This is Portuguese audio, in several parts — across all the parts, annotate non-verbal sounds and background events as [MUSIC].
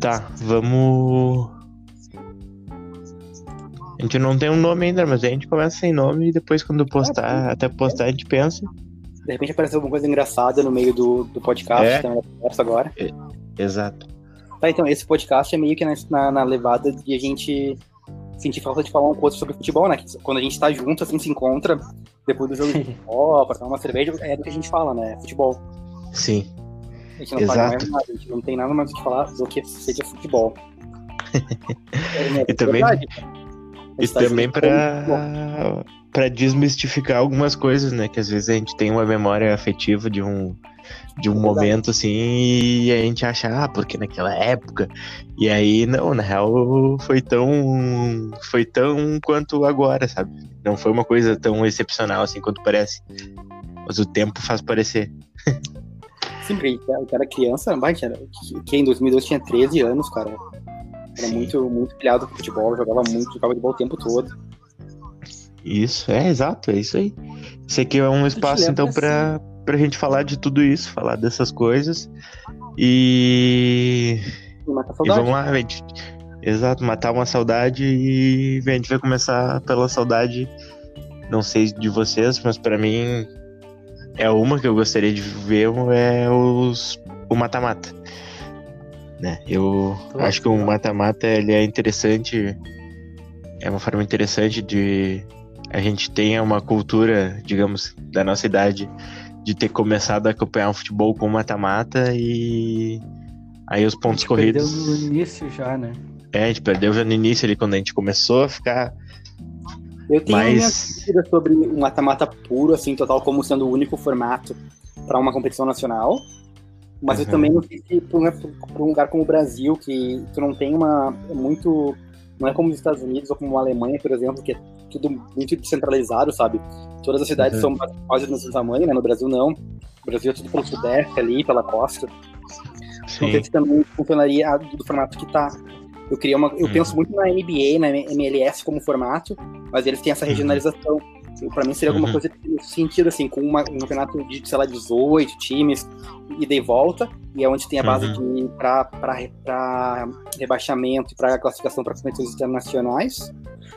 Tá, vamos. A gente não tem um nome ainda, mas a gente começa sem nome e depois, quando postar, até postar, a gente pensa. De repente apareceu alguma coisa engraçada no meio do, do podcast, É. então conversa agora. Exato. Tá, então, esse podcast é meio que na, na, na levada de a gente sentir falta de falar um pouco sobre futebol, né? Que Quando a gente tá junto, assim, se encontra, depois do jogo de [LAUGHS] futebol, pra tomar uma cerveja, é do que a gente fala, né? Futebol. Sim. A gente não Exato. mais nada, a gente não tem nada mais o que falar do que seja futebol. É, [LAUGHS] E também- E tá também futebol. pra, pra desmistificar algumas coisas, né? Que às vezes a gente tem uma memória afetiva de um, de um momento assim e a gente acha, ah, porque naquela época. E aí, não, na real foi tão. Foi tão quanto agora, sabe? Não foi uma coisa tão excepcional assim quanto parece. Mas o tempo faz parecer. [LAUGHS] Porque o cara criança, que, era, que- em 2002 tinha 13 anos, cara. Era Sim. muito, muito pilhado com futebol, jogava muito, jogava de bola o tempo todo. Isso, é exato, é isso aí. Isso aqui é um espaço, então, pra, pra gente falar de tudo isso, falar dessas coisas. E, E vamos lá, gente. Exato, matar uma saudade e a gente vai começar pela saudade, não sei de vocês, mas pra mim é uma que eu gostaria de ver, é os, o mata-mata. Né? Eu Tô acho que o mata-mata ele é interessante, é uma forma interessante de a gente tenha uma cultura, digamos, da nossa idade, de ter começado a acompanhar o futebol com mata-mata e aí os A pontos gente perdeu corridos. no início já, né? É, a gente perdeu já no início ali, quando a gente começou a ficar Eu tenho minhas mais. dúvidas sobre um mata-mata puro, assim, total, como sendo o único formato para uma competição nacional. Mas eu Uhum. também não sei se para um lugar como o Brasil, que tu não tem uma. É muito. Não é como os Estados Unidos ou como a Alemanha, por exemplo, que é tudo muito descentralizado, sabe? Todas as cidades Uhum. são quase do mesmo tamanho, né? No Brasil não. No Brasil é tudo pelo sudeste ali, pela costa. Não sei Sim, se também funcionaria do formato que tá. Eu queria uma. Eu Uhum. penso muito na NBA, na MLS como formato, mas eles têm essa Uhum. regionalização. Eu, pra mim seria alguma Uhum. coisa nesse sentido, assim, com uma- um campeonato de, sei lá, 18 times, e volta, e é onde tem a base Uhum. de pra rebaixamento e pra classificação para competições internacionais,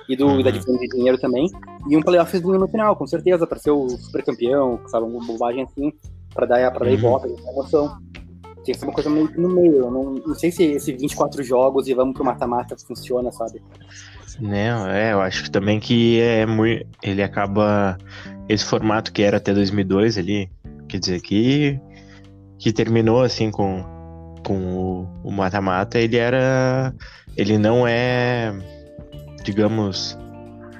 e, do, e da Uhum. diferença de dinheiro também, e um playoffzinho no final, com certeza, pra ser o super campeão, sabe, uma bobagem assim, pra dar, pra dar Uhum. ibope, emoção. Tem que ser uma coisa meio no meio. Eu não, não sei se esse 24 jogos e vamos pro mata-mata funciona, sabe? Não, é, eu acho também que é muito. Ele acaba. Esse formato que era até 2002 ali, quer dizer, que, que terminou assim com, com o- mata-mata, ele era. Ele não é, digamos,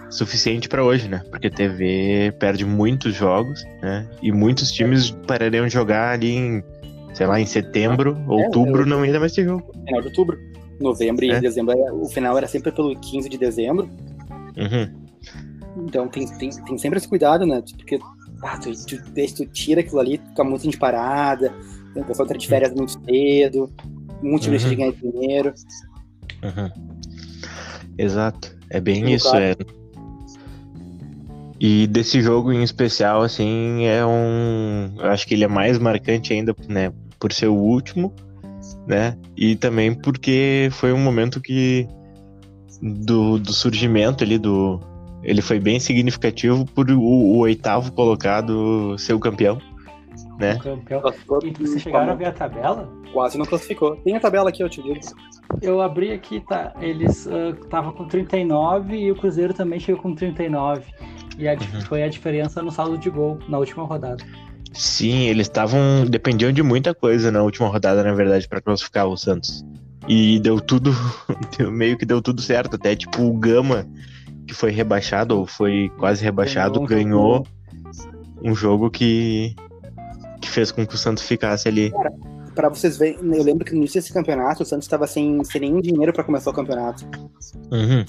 suficiente pra hoje, né? Porque TV perde muitos jogos, né? E muitos times parariam de jogar ali em, sei lá, em setembro, outubro, eu- não ia mais ter jogo. Final de outubro. Novembro e É. dezembro. é- O final era sempre pelo 15 de dezembro. Uhum. Então tem, tem, tem sempre esse cuidado, né? Porque ah, tu, tu, tu tira aquilo ali, fica muito de parada, o pessoal entra de férias muito cedo, muito Uhum. de ganhar dinheiro. Uhum. Exato. É bem No isso, caso. é. E desse jogo em especial, assim, é um. Eu acho que ele é mais marcante ainda, né? Por ser o último, né? E também porque foi um momento que. Do, do surgimento ali do. Ele foi bem significativo por o, o oitavo colocado ser o campeão, né? O campeão. E vocês chegaram a ver a tabela? Quase não classificou. Tem a tabela aqui, eu te digo. Eu abri aqui, tá? Eles estavam com 39 e o Cruzeiro também chegou com 39. E a, Uhum. foi a diferença no saldo de gol na última rodada. Sim, eles estavam. dependiam de muita coisa na última rodada, na verdade, pra classificar o Santos. E deu tudo. [LAUGHS] meio que deu tudo certo. Até tipo o Gama, que foi rebaixado, ou foi quase rebaixado, Ganhou um ganhou um jogo que. que fez com que o Santos ficasse ali. Pra vocês verem, eu lembro que no início desse campeonato, o Santos estava sem, sem nenhum dinheiro pra começar o campeonato. Uhum,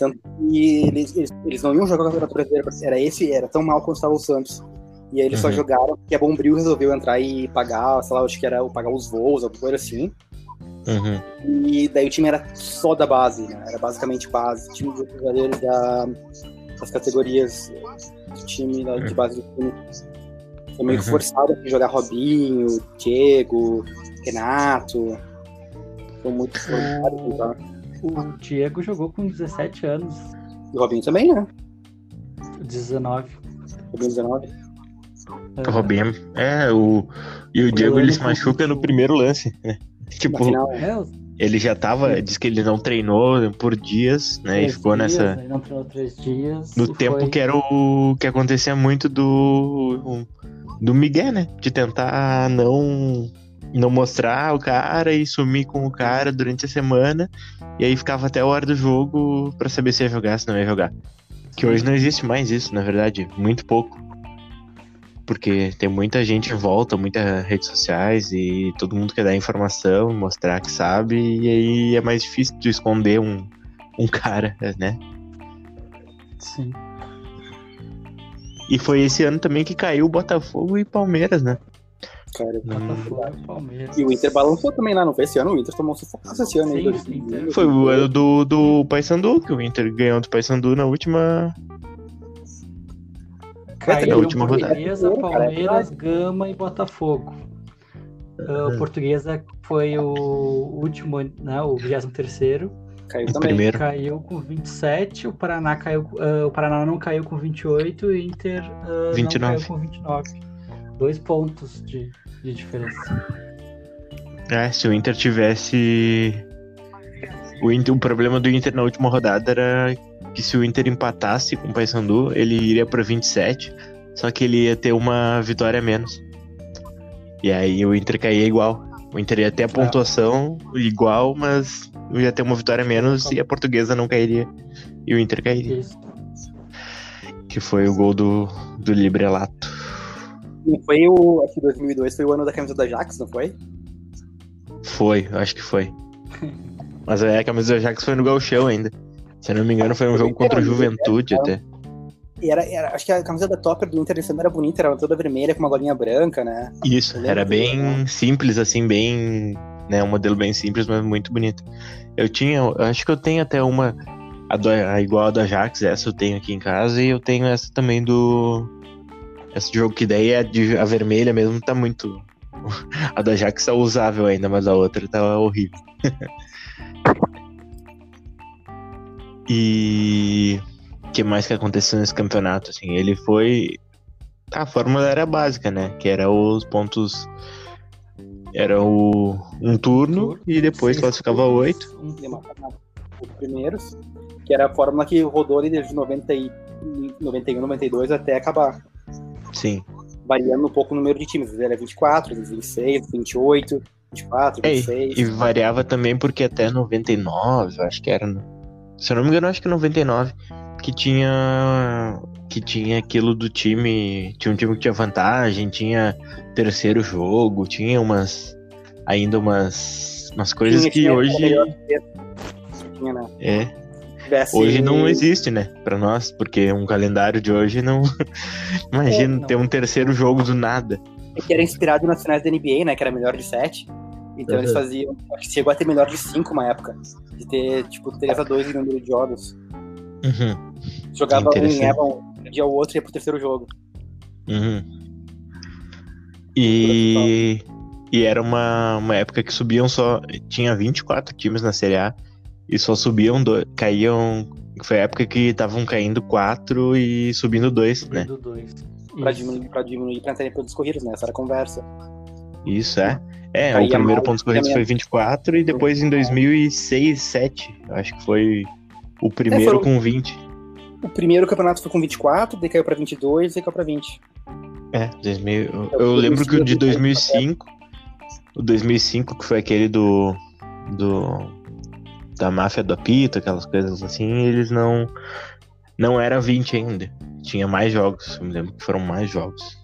E eles, eles, eles não iam jogar o Campeonato Brasileiro. Era esse, era tão mal quanto estava o Santos. E aí eles só Uhum. jogaram porque a Bombril resolveu entrar e pagar, sei lá, acho que era pagar os voos, alguma coisa assim. uhum, E daí o time era só da base, né? Era basicamente base. Time de jogadores da, das categorias do time, da, de base do time. Foi meio que Uhum. forçado a jogar Robinho, Diego, Renato. São muito solidários, tá? O Diego jogou com 17 anos. E o Robinho também, né? 19. Robinho 19. É, O Robinho. É, o. E o Diego ele se machuca no primeiro lance, né? Tipo, final, É, os ele já tava. Diz que ele não treinou por dias, né? E três ficou dias, nessa. aí Não treinou três dias. No e tempo foi- que era o. que acontecia muito do. do Miguel, né? De tentar não. Não mostrar o cara e sumir com o cara durante a semana. E aí ficava até a hora do jogo pra saber se ia jogar, se não ia jogar. Que hoje não existe mais isso, na verdade. Muito pouco. Porque tem muita gente em volta, muitas redes sociais e todo mundo quer dar informação, mostrar que sabe, e aí é mais difícil de esconder um, um cara, né? Sim. E foi esse ano também que caiu Botafogo e Palmeiras, né? Cara. Palmeiras. E o Inter balançou também lá, não foi esse ano? O Inter tomou um sufocaço esse ano aí. Sim, dois-. Foi o ano do, do Paysandu, que o Inter ganhou do Paysandu na última. Caiu Na última rodada. Portuguesa, Palmeiras, Gama e Botafogo. Ah, O Portuguesa foi o último, né, o 23 Caiu O também. primeiro. caiu com 27, o Paraná caiu, ah, o Paraná não caiu com 28 e o Inter ah, 29. não caiu com 29. Dois pontos de, de diferença. É, se o Inter tivesse. O, Inter, o problema do Inter na última rodada era que se o Inter empatasse com o Paysandu, ele iria para 27, só que ele ia ter uma vitória a menos. E aí o Inter caía igual. O Inter ia ter a pontuação igual, mas ia ter uma vitória a menos e a portuguesa não cairia. E o Inter cairia. Isso. Que foi o gol do, do Librelato. Não foi o. Acho que 2002 foi o ano da camisa da Jax, não foi? Foi, acho que foi. Mas é, a camisa do Ajax foi no Galchão ainda. Se eu não me engano, foi um jogo contra o Juventude até. E era, era- acho que a camisa da Topper do Inter era bonita, era toda vermelha com uma golinha branca, né? Isso, era bem simples, assim, bem. Né, um modelo bem simples, mas muito bonito. Eu tinha, eu acho que eu tenho até uma. A, do, a igual a do Ajax, essa eu tenho aqui em casa, e eu tenho essa também do. Esse jogo que daí é de, a vermelha mesmo tá muito. [LAUGHS] A do Ajax tá usável ainda, mas a outra tá horrível. [LAUGHS] e. O que mais que aconteceu nesse campeonato? Assim, ele foi. A fórmula era básica, né? Que era os pontos. Era o um turno e depois classificava oito. os primeiros, que era a fórmula que rodou ali desde 90 e, 91, 92 até acabar. Sim. Variando um pouco o número de times. Às vezes era 24, às vezes 26, 28, 24, É, 26. E variava também porque até 99, eu acho que era. no- Se eu não me engano, acho que 99. Que tinha. Que tinha aquilo do time. Tinha um time que tinha vantagem, tinha terceiro jogo, tinha umas. Ainda umas. Umas coisas Tinha, que tinha, hoje. Tinha, né? É. Tivesse- Hoje não existe, né? Pra nós, porque um calendário de hoje não. [LAUGHS] Imagina É, não. ter um terceiro jogo do nada. É que era inspirado nas finais da NBA, né? Que era melhor de 7. Então eles Uhum. faziam. Acho que chegou a ter melhor de 5 uma época. De ter, tipo, 3x2 em número de jogos. Uhum, Jogava um, Interessante. ganhava um, perdia o outro e ia pro terceiro jogo. uhum. E. E era uma, uma época que subiam só. Tinha 24 times na Série A. E só subiam. Do, caíam. Foi a época que estavam caindo 4 e subindo 2, né? do dois. Pra Isso. diminuir, pra diminuir pra terem pontos corridos, né? Essa era a conversa. Isso, é. É, Caía o primeiro mais, pontos corridos foi menos. 24 e depois em 2006, 2007, acho que foi o primeiro foram- com 20. O primeiro campeonato foi com 24, daí caiu pra 22 e caiu pra 20. É, 2000, eu, Eu eu lembro que o de conheci 2005, o 2005 que foi aquele do do da máfia do apito, aquelas coisas assim, eles não não era 20 ainda. Tinha mais jogos, eu me lembro que foram mais jogos.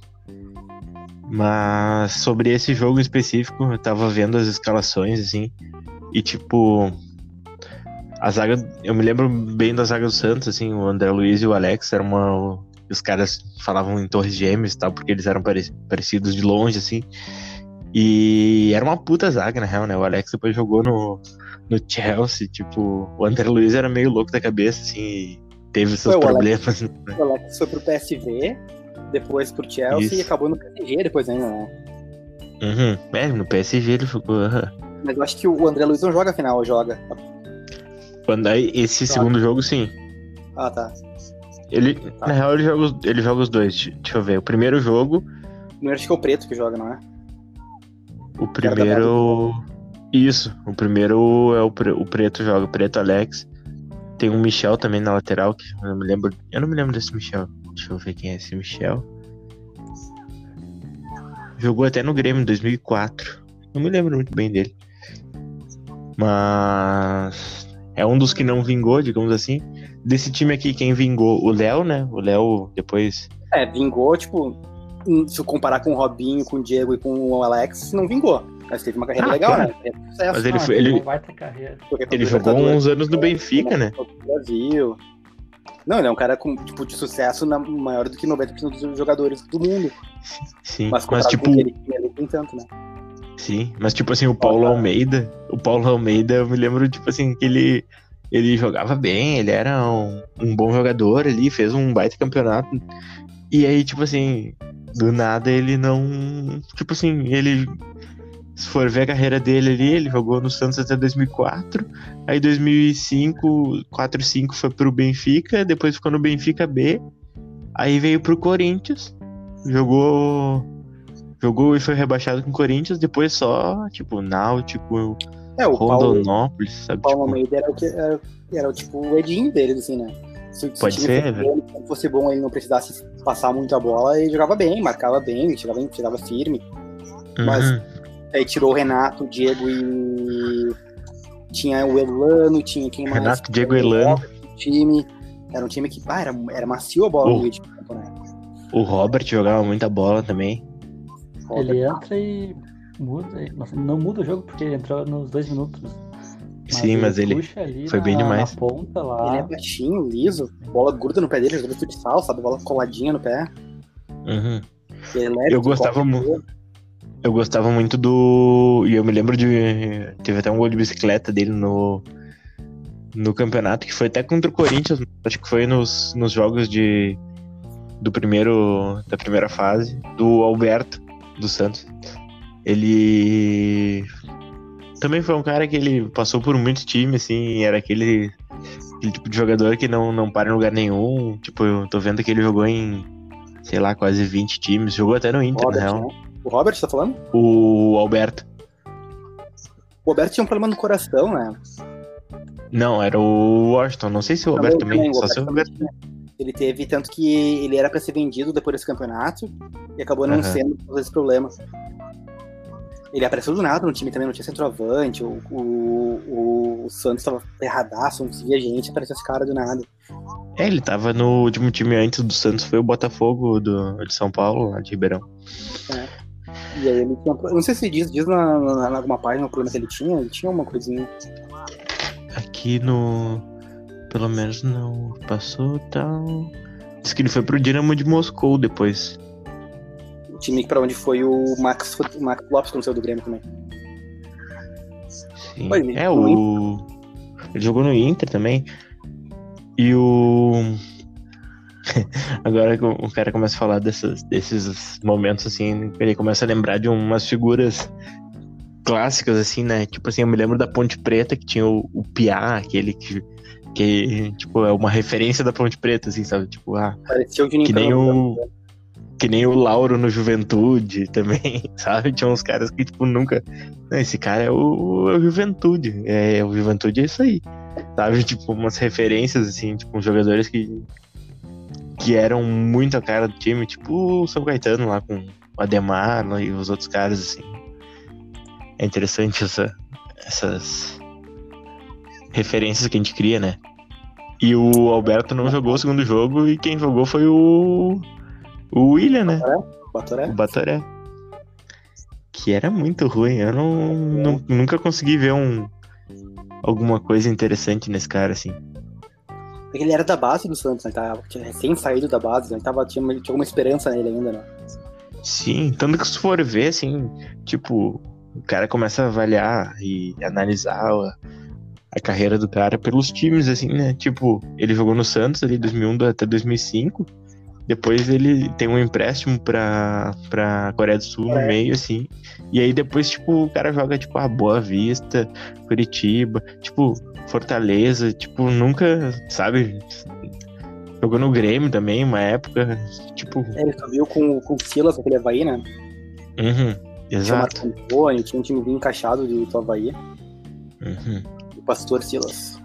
Mas sobre esse jogo específico, eu tava vendo as escalações assim, e tipo a zaga, eu me lembro bem da zaga do Santos assim, o André Luiz e o Alex eram uma os caras falavam em torres gêmeas e tal, porque eles eram pare- parecidos de longe, assim. E era uma puta zaga, na real, né? O Alex depois jogou no, no Chelsea, tipo, o André Luiz era meio louco da cabeça, assim, e teve seus Foi, o problemas. né? O Alex foi pro PSV, depois pro Chelsea Isso. e acabou no PSG depois ainda, né? Uhum. É, no PSG ele ficou. aham. Mas eu acho que o André Luiz não joga a final, joga. Quando aí, esse Joga. segundo jogo, sim. Ah, tá. Ele, na real, ele joga, os, ele joga os dois. Deixa eu ver. O primeiro jogo, Primeiro acho que é o Preto que joga, não é? o primeiro. Isso, o primeiro é o, pre- o Preto joga, o Preto Alex. Tem um Michel também na lateral, que eu não me lembro. Eu não me lembro desse Michel. Deixa eu ver quem é esse Michel. Jogou até no Grêmio em 2004. Não me lembro muito bem dele. Mas é um dos que não vingou, digamos assim. Desse time aqui, quem vingou? O Léo, né? O Léo depois. É, vingou, tipo, se comparar com o Robinho, com o Diego e com o Alex, não vingou. Mas teve uma carreira Ah, legal, né? Sucesso. Mas ele Ah, foi- teve ele- Ele jogou uns anos no Benfica, né? Do Brasil. Não, ele é um cara com, tipo, de sucesso na- maior do que 90% dos jogadores do mundo. Sim. Mas, Mas, tipo, aquele time ali, nem tanto, né? Sim, mas tipo assim, o Paulo Paulo- Almeida, o Paulo Almeida, eu me lembro, tipo assim, que ele, ele jogava bem, ele era um, um bom jogador ali, fez um baita campeonato. E aí, tipo assim, do nada ele não. Tipo assim, ele. Se for ver a carreira dele ali, ele jogou no Santos até 2004. Aí 2005, 4 5 foi pro Benfica, depois ficou no Benfica B. Aí veio pro Corinthians, jogou jogou e foi rebaixado com o Corinthians, depois só, tipo, Náutico, É, o Paulo, Rondonópolis, sabe? o Paulo tipo, Almeida era era, era tipo o Edinho deles, assim, né? Se, Pode ser, bom, se fosse bom ele não precisasse passar muito a bola, ele jogava bem, marcava bem, chegava, chegava firme. mas- uhum. Aí tirou o Renato, o Diego e. Tinha o Elano, tinha quem mais? Renato, Diego o Elano. Robert, o time. Era um time que, pá, era, era macio a bola no meio de campo, né? O Robert jogava muita bola também. Ele entra e muda. e- Nossa, não muda o jogo porque ele entrou nos dois minutos. Sim, mas ele puxa ali foi bem na- demais. Na ponta Ele é baixinho, liso, bola gruda no pé dele, jogando futsal, sabe? Bola coladinha no pé. Uhum. Ele é leve, Eu gostava corre, mu- Eu gostava muito do. E eu me lembro de. Teve até um gol de bicicleta dele no. No campeonato, que foi até contra o Corinthians. Acho que foi nos, nos jogos de. Do primeiro. Da primeira fase. Do Alberto, do Santos. Ele. Também foi um cara que ele passou por muitos times, assim. Era aquele. Aquele tipo de jogador que não, não para em lugar nenhum. Tipo, eu tô vendo que ele jogou em. Sei lá, quase 20 times. Jogou até no Inter, Robert, na real. né? O Robert, você tá falando? O Alberto. O Roberto tinha um problema no coração, né? Não, era o Washington. Não sei se o Alberto também. o Só se o Roberto Alberto. também. Ele teve, tanto que ele era pra ser vendido depois desse campeonato e acabou não Aham. sendo por causa desse problema. Ele apareceu do nada no time também, não tinha centroavante, o, o, o, Santos tava erradaço, não conseguia gente, apareceu esse cara do nada. É, ele tava no último time antes do Santos, foi o Botafogo do, de São Paulo, lá de Ribeirão. E aí ele tinha. Não sei se diz, diz na, na, na alguma página o problema que ele tinha, ele tinha uma coisinha. Aqui no. Pelo menos não passou tal. Diz que ele foi pro Dinamo de Moscou depois. O time pra onde foi o Max, o Max Lopes quando saiu do Grêmio também. Sim. Oi, é, no o. Ele jogou no Inter também. E o. [LAUGHS] Agora que o cara começa a falar dessas, desses momentos, assim, ele começa a lembrar de umas figuras clássicas, assim, né? Tipo assim, eu me lembro da Ponte Preta, que tinha o, o Piá, aquele que, que, tipo, é uma referência da Ponte Preta, assim, sabe? Tipo, ah, Parecia o que nem o. Que nem o Lauro no Juventude [LAUGHS] também, sabe? Tinha uns caras que, tipo, nunca. Esse cara é o, é o Juventude. É, o Juventude é isso aí. Sabe? Tipo, umas referências, assim, tipo, jogadores que. Que eram muito a cara do time, tipo o São Caetano lá com o Ademar lá, e os outros caras, assim. É interessante essa, essas referências que a gente cria, né? E o Alberto não jogou o segundo jogo e quem jogou foi o. O William, né? Batoré. O Batoré. Que era muito ruim. Eu não, não- nunca consegui ver um. Alguma coisa interessante nesse cara, assim. Porque ele era da base do Santos, né? Tava, tinha recém saído da base, né? Tava, tinha, tinha alguma esperança nele ainda, né? Sim, tanto que se for ver, assim, tipo, o cara começa a avaliar e analisar a, a carreira do cara pelos times, assim, né? Tipo, ele jogou no Santos ali 2001 até 2005. Depois ele tem um empréstimo pra, pra Coreia do Sul no meio, assim. E aí depois, tipo, o cara joga, tipo, a Boa Vista, Curitiba, tipo, Fortaleza, tipo, nunca, sabe? Jogou no Grêmio também, uma época, tipo... É, ele subiu com, com o Silas, aquele Havaí, né? Uhum, Tinha exato. uma boa, tinha um time bem encaixado do, do Havaí. Uhum. O Pastor Silas.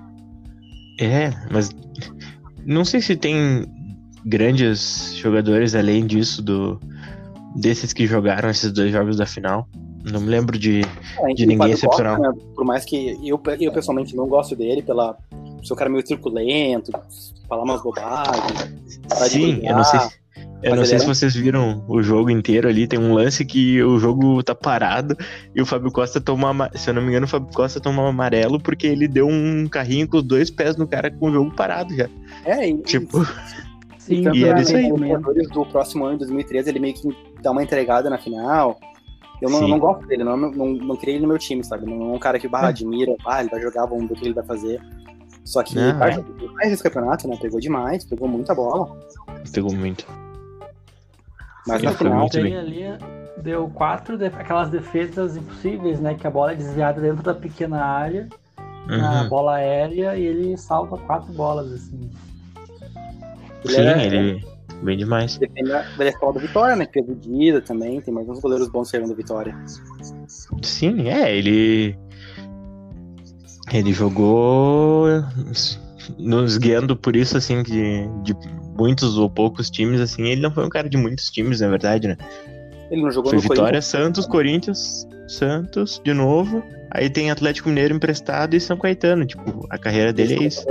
É, mas não sei se tem grandes jogadores além disso do desses que jogaram esses dois jogos da final. Não me lembro de É, De ninguém excepcional. Né? Por mais que eu, eu pessoalmente não gosto dele, pela um cara meio circulento, falar umas bobagens. Sim, eu não sei. se- Eu Mas não sei se era- vocês viram o jogo inteiro ali. Tem um lance que o jogo tá parado e o Fábio Costa toma, se eu não me engano, o Fábio Costa toma um amarelo porque ele deu um carrinho com os dois pés no cara com o jogo parado já. É, e, Tipo, Sim, e isso aí. Os jogadores do próximo ano, 2013, ele meio que dá uma entregada na final. Eu não, não gosto dele, não, não, não queria ele no meu time, sabe? Não é um cara que barra, É. admira, ah, ele vai jogar, vamos ver o que ele vai fazer. Só que Não, é. jogou mais esse campeonato, né? Pegou demais, pegou muita bola. pegou muito. Mas Sim, na final, bem. ali, deu quatro, de- aquelas defesas impossíveis, né? Que a bola é desviada dentro da pequena área, na Uhum. bola aérea, e ele salva quatro bolas, assim. Ele Sim, era- ele bem demais. Da, da escola do Vitória, né? Que fez o Dida também, tem mais uns goleiros bons saindo do Vitória. Sim, é, ele. Ele jogou nos guiando por isso, assim, de, de muitos ou poucos times, assim. Ele não foi um cara de muitos times, na verdade, né? Ele não jogou Foi no Vitória, Corinthians. Santos, Corinthians, Santos, de novo. Aí tem Atlético Mineiro emprestado e São Caetano. Tipo, a carreira dele é isso.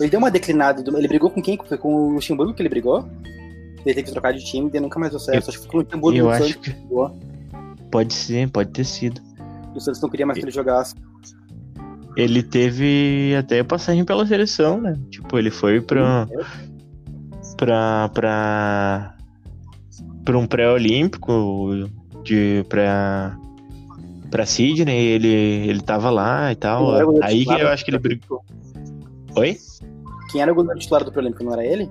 Ele deu uma declinada. do- Ele brigou com quem? Foi com o Luxemburgo que ele brigou? Ele teve que trocar de time e nunca mais deu certo. Acho que foi com o Luxemburgo Eu acho que pode ser, pode ter sido. E o Santos não queria mais que ele jogasse. Ele teve até passagem pela seleção, né? Tipo, ele foi pra. pra. pra. pra um pré-olímpico de. pra. pra Sydney, ele, ele tava lá e tal. Aí que eu acho que ele brigou. Oi? Quem era o goleiro titular do Pré-Olímpico? Não era ele?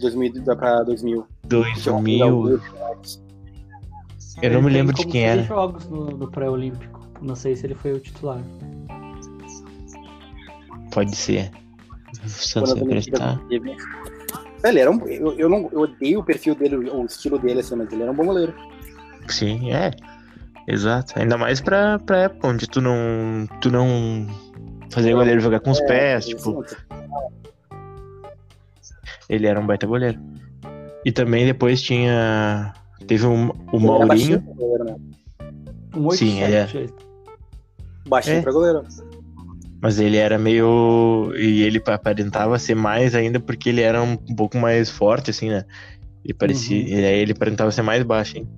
2000 da- pra 2000. 2000. Eu não me lembro de quem era. jogos no, no pré-olímpico. Não sei se ele foi o titular. Pode ser. Olimpíada emprestar. teve. Ele era um. Eu, eu, não, eu odeio o perfil dele, o estilo dele, assim, mas ele era um bom goleiro. Sim, é. Exato. Ainda mais pra, pra época onde tu não. Tu não. Fazer o goleiro jogar com os pés, tipo. Assim, Ele era um baita goleiro. E também depois tinha. Teve um, o ele era baixinho Maurinho. goleiro, né? Um 8 Sim, ele é. Baixinho É. pra goleiro. Mas ele era meio. E ele aparentava ser mais ainda porque ele era um, um pouco mais forte, assim, né? Ele parecia. Uhum. Ele, ele aparentava ser mais baixo, hein?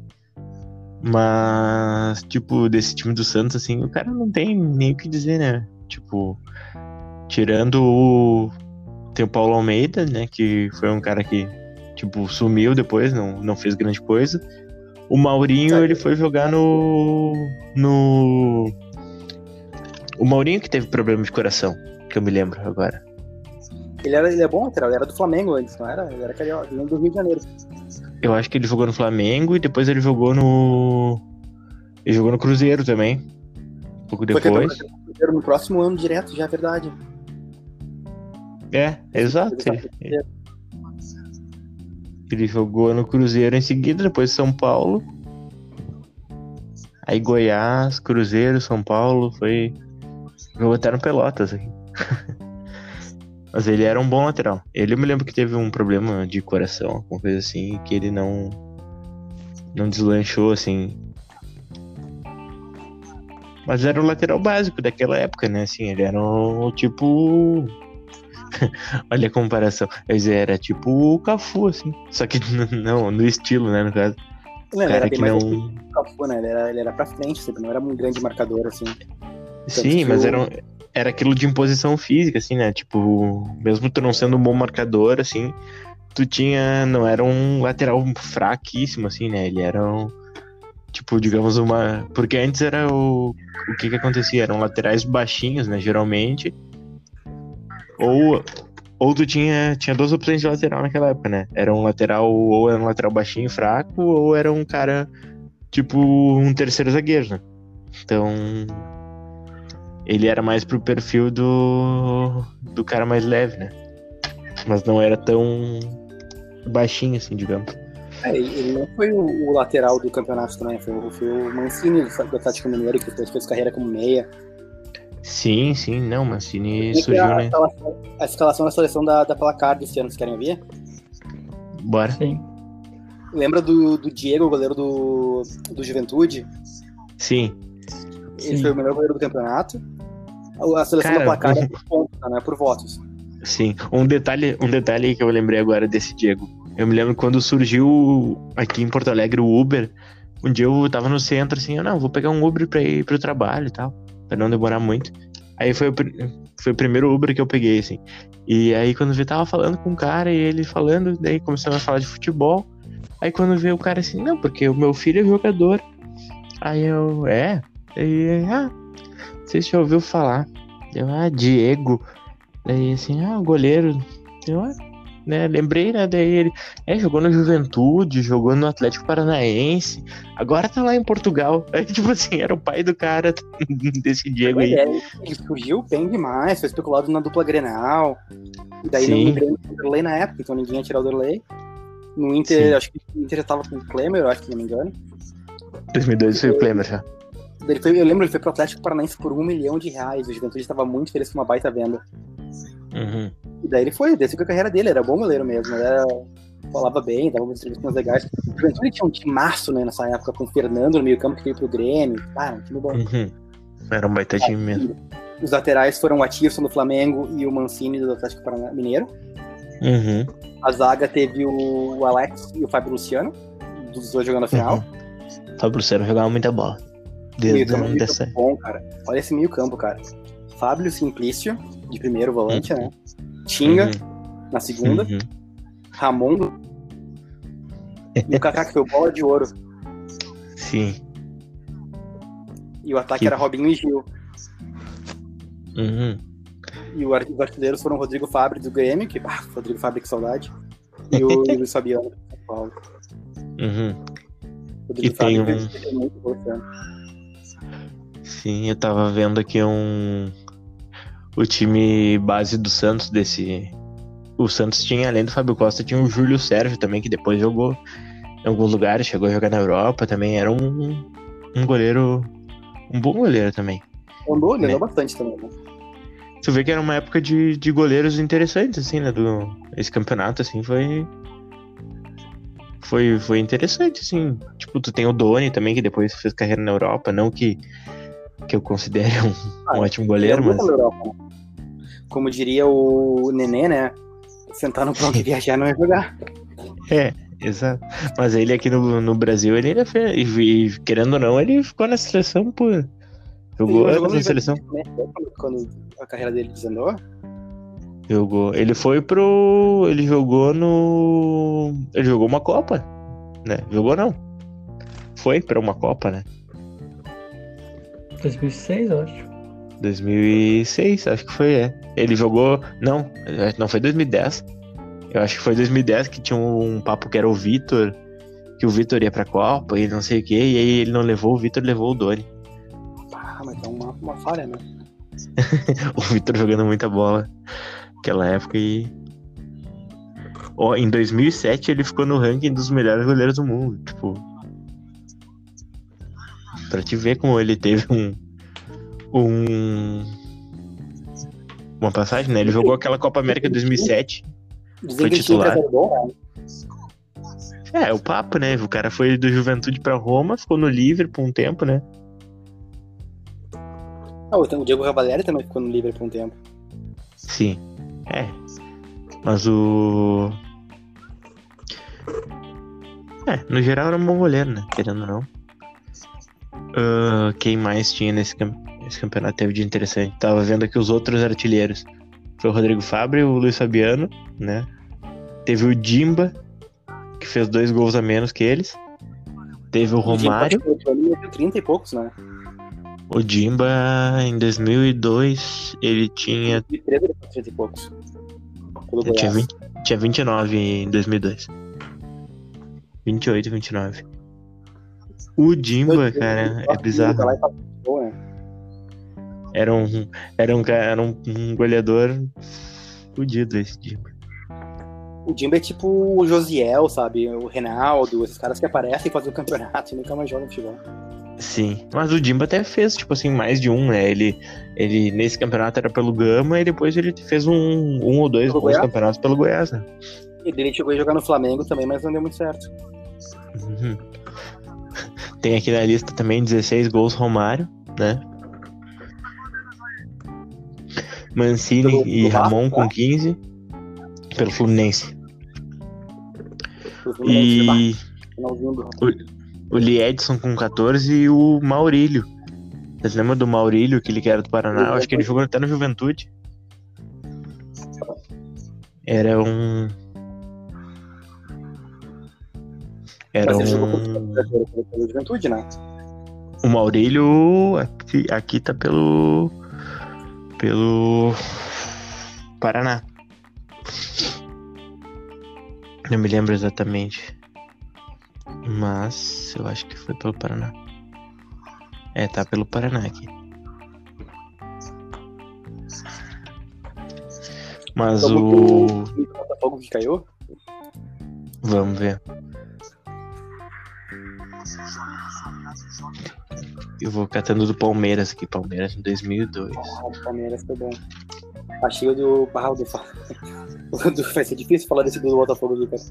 Mas, tipo, desse time do Santos, assim, o cara não tem nem o que dizer, né? Tipo, tirando o. Tem o Paulo Almeida, né? Que foi um cara que, tipo, sumiu depois, não, não fez grande coisa. O Maurinho, ele foi jogar no. No. O Maurinho que teve problema de coração, que eu me lembro agora. Ele, era, ele é bom lateral, ele era do Flamengo antes, não era? Ele era carioca, ele era do Rio de Janeiro. Eu acho que ele jogou no Flamengo e depois ele jogou no. Ele jogou no Cruzeiro também. Um pouco Foi campeão depois. Brasileiro no próximo ano direto, já é verdade. É, exato. Ele, ele jogou no Cruzeiro em seguida, depois São Paulo. Aí Goiás, Cruzeiro, São Paulo, foi. Jogou até no Pelotas aqui. [LAUGHS] Mas ele era um bom lateral. Ele eu me lembro que teve um problema de coração, alguma coisa assim, que ele não. Não deslanchou assim. Mas era o lateral básico daquela época, né? Assim, ele era o tipo. [LAUGHS] Olha a comparação. Mas era tipo o Cafu, assim. Só que não, no estilo, né? No caso. Ele era bem que mais não. que Cafu, né? Ele era, ele era pra frente, sempre, não era um grande marcador, assim. Sim, que mas o- era, um- era aquilo de imposição física, assim, né? Tipo, mesmo tu não sendo um bom marcador, assim, tu tinha. Não era um lateral fraquíssimo, assim, né? Ele era um. Tipo, digamos, uma. Porque antes era o. O que que acontecia? Eram laterais baixinhos, né? Geralmente. Ou. ou tu tinha, tinha duas opções de lateral naquela época, né? Era um lateral, ou era um lateral baixinho fraco, ou era um cara, tipo, um terceiro zagueiro, né? Então, ele era mais pro perfil do, do cara mais leve, né? Mas não era tão baixinho, assim, digamos. É, ele não foi o, o, lateral do campeonato também, foi, foi o Mancini do Atlético Mineiro, que depois fez carreira como meia. Sim, sim, não, Mancini surgiu, a, né? Escalação, a escalação da seleção da, da Placar desse ano, vocês querem ver? Bora. Sim. Lembra do, do Diego, o goleiro do, do Juventude? Sim. Ele Sim. foi o melhor goleiro do campeonato. A, a seleção Cara, da Placar é [LAUGHS] por pontos, né? Por votos. Sim, um detalhe, um detalhe que eu lembrei agora desse Diego. Eu me lembro quando surgiu aqui em Porto Alegre o Uber. Um dia eu tava no centro assim, eu não, vou pegar um Uber pra ir pro trabalho e tal, pra não demorar muito. Aí foi o, foi o primeiro Uber que eu peguei, assim. E aí quando vi, tava falando com um cara e ele falando, daí começamos a falar de futebol. Aí quando veio o cara assim, não, porque o meu filho é jogador. Aí eu, é? Aí, ah, não sei se já ouviu falar. Eu, ah, Diego. Daí assim, ah, goleiro. Eu, ah, né, lembrei, né, daí ele, é, jogou no Juventude, jogou no Atlético Paranaense, agora tá lá em Portugal. [LAUGHS] Aí, tipo assim, era o pai do cara [LAUGHS] desse Diego aí. É, ele surgiu bem demais, foi especulado na dupla Grenal. E daí Sim. Grêmio tinha o Derlei na época, então ninguém ia tirar o Derlei. No Inter, Sim. acho que o Inter já tava com o Klemer, eu acho que não me engano. 2002 foi o Klemer já. Foi, eu lembro, ele foi pro Atlético Paranaense por um milhão de reais. O Juventude estava muito feliz com uma baita venda. Uhum. E daí ele foi, desceu com a carreira dele, era bom goleiro mesmo. Era, falava bem, dava umas entrevistas legais. O Juventude tinha um timaço, né, nessa época, com o Fernando no meio campo que veio pro Grêmio. Ah, um time bom. Uhum. Era um baita time mesmo. Os laterais foram o Atirson do Flamengo e o Mancini do Atlético Mineiro. Uhum. A zaga teve o Alex e o Fábio Luciano, dos dois jogando a final. Uhum. Fábio Luciano jogava muita bola. O meio Desde campo dessa. bom, cara. Olha esse meio campo, cara. Fábio Simplício, de primeiro volante, né? Tinga, Uhum. na segunda. Uhum. Ramon e o Kaká que foi o bola de ouro. Sim. E o ataque Que- era Robinho e Gil. Uhum. E o os artilheiros foram o Rodrigo Fabre do Grêmio, que ah, Rodrigo Fabre, que saudade. E o e [LAUGHS] Luiz Fabiano do São Paulo. Uhum. Rodrigo E tem um- ano. Sim, eu tava vendo aqui um. O time base do Santos desse. O Santos tinha, além do Fábio Costa, tinha o Júlio Sérgio também, que depois jogou em alguns lugares, chegou a jogar na Europa também. Era um, um goleiro. Um bom goleiro também. Andou, ele Né? andou bastante também. Né? Tu vê que era uma época de, de goleiros interessantes, assim, né? Do, esse campeonato, assim, foi. Foi, foi interessante, assim. Tipo, tu tem o Doni também, que depois fez carreira na Europa. Não que, que eu considere um, Ah, um ótimo goleiro, mas. né? Como diria o Nenê, né? Sentar no banco e [LAUGHS] viajar não é jogar. É, exato. Mas ele aqui no, no Brasil, ele ainda fez. E, querendo ou não, ele ficou na seleção, pô. Jogou anos na seleção. Né? Quando- Quando a carreira dele desandou. Jogou. Ele foi pro. Ele jogou no. Ele jogou uma Copa. Né? Jogou não. Foi pra uma Copa, né? 2006, eu acho. 2006, acho que foi, é. Ele jogou. Não, não foi 2010. Eu acho que foi 2010 que tinha um papo que era o Vitor. Que o Vitor ia pra Copa e não sei o que. E aí ele não levou, o Vitor levou o Doni. Ah, mas é uma, uma falha, né? [LAUGHS] o Vitor jogando muita bola naquela época e. Ó, em 2007 ele ficou no ranking dos melhores goleiros do mundo. Tipo. Pra te ver como ele teve um. Um. Uma passagem, né? Ele jogou aquela Copa América 2007. Dizem Foi titular. né? É, o papo, né? O cara foi do Juventude pra Roma, ficou no Liverpool um tempo, né? Ah, o Diego Cavalieri também ficou no Liverpool por um tempo. Sim. É. Mas o. É, no geral era um bom goleiro, né? Querendo ou não. Ah, quem mais tinha nesse, cam- nesse campeonato teve de interessante? Tava vendo aqui os outros artilheiros. Foi o Rodrigo Fabre, o Luiz Fabiano, né? Teve o Dimba, que fez dois gols a menos que eles. Teve o Romário. O meteu 30 e poucos, né? O Dimba, em 2002, ele tinha. 2013 ele meteu 30 e poucos. tinha, Goiás. 20, tinha 29 em 2002. 28, 29. O Dimba, cara, é bizarro. Gol, né? Era um, era um, era um, um goleador fudido esse Dimba. O Dimba é tipo o Josiel, sabe? O Reinaldo, esses caras que aparecem e fazem o campeonato e nunca mais jogam futebol. Sim. Mas o Dimba até fez, tipo assim, mais de um, né? Ele, ele nesse campeonato era pelo Gama e depois ele fez um, um ou dois bons campeonatos pelo Goiás, né? E dele chegou a jogar no Flamengo também, mas não deu muito certo. Uhum. Tem aqui na lista também 16 gols Romário, né? Mancini Pelo- e Vasco, Ramon com tá? 15 pelo Fluminense. E o Lee Edson com 14 e o Maurílio. Vocês lembram do Maurílio, aquele que era do Paraná? Eu acho que ele jogou até na Juventude. Era um. Era Mas ele um. pelo Juventude, né? O Maurílio aqui, aqui tá pelo. Pelo. Paraná. Não me lembro exatamente. Mas eu acho que foi pelo Paraná. É, tá pelo Paraná aqui. Mas Vamos o. pro- pro Botafogo que caiu? Vamos ver. Eu vou catando do Palmeiras aqui. Palmeiras em 2002. Ah, o Palmeiras foi bom. Achei o do. Ah, o do. o do- Vai ser difícil falar desse do Botafogo do cara.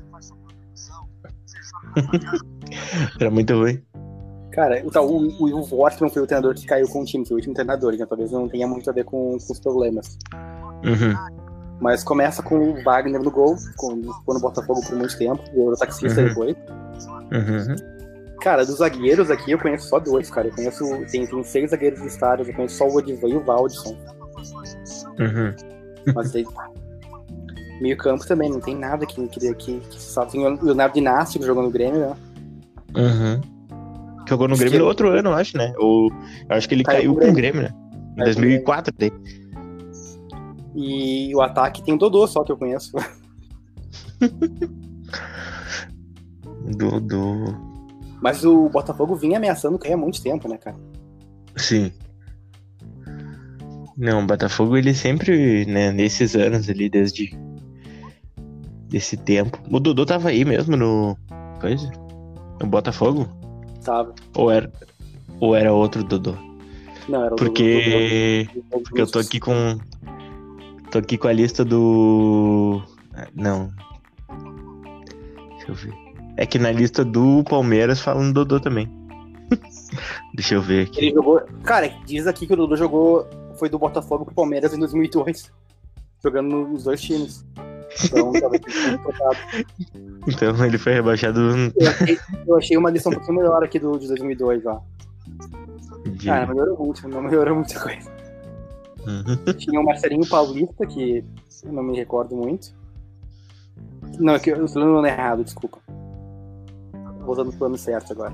[LAUGHS] Era muito ruim. Cara, o, o, o, o Wortman foi o treinador que caiu com o time, foi o último treinador, então talvez não tenha muito a ver com, com os problemas. Uhum. Mas começa com o Wagner no gol, quando no Botafogo por muito tempo, virou taxista Uhum. depois. Uhum. Cara, dos zagueiros aqui eu conheço só dois, cara. Eu conheço. Tem, tem seis zagueiros listados, eu conheço só o Odivan e o Valdson. Uhum. Mas aí. Meio campo também, não tem nada que, que, que, que só tem o Leonardo Inácio que jogou no Grêmio, né? Uhum. Jogou no Grêmio no outro ano, eu acho, né? Ou, eu acho que ele Caiu caiu, com o Grêmio. Né? Em Caiu com o 2004 daí. E o ataque tem o Dodô só que eu conheço. [LAUGHS] Do, do... Mas o Botafogo vinha ameaçando cair há muito tempo, né, cara? Sim. Não, o Botafogo, ele sempre, né, nesses anos ali, desde desse tempo. O Dodô tava aí mesmo no. Coisa? No Botafogo? Tava. Ou era, ou era outro Dodô? Não, era o Porque. Dodô. Porque eu tô aqui com. Tô aqui com a lista do. Não. Deixa eu ver. É que na lista do Palmeiras falam do Dodô também. [LAUGHS] Deixa eu ver aqui. Ele jogou. Cara, diz aqui que o Dodô jogou. Foi do Botafogo pro Palmeiras em 2002. Jogando nos dois times. Então. [LAUGHS] Então ele foi rebaixado eu, achei, eu achei uma lição um pouquinho melhor aqui do, de 2002, ó. de. Cara, melhorou muito, não melhorou muita coisa. Uhum. Tinha o Marcelinho Paulista, que eu não me recordo muito. Não, é que eu tô dando o nome errado, desculpa. Vou usando o plano certo agora.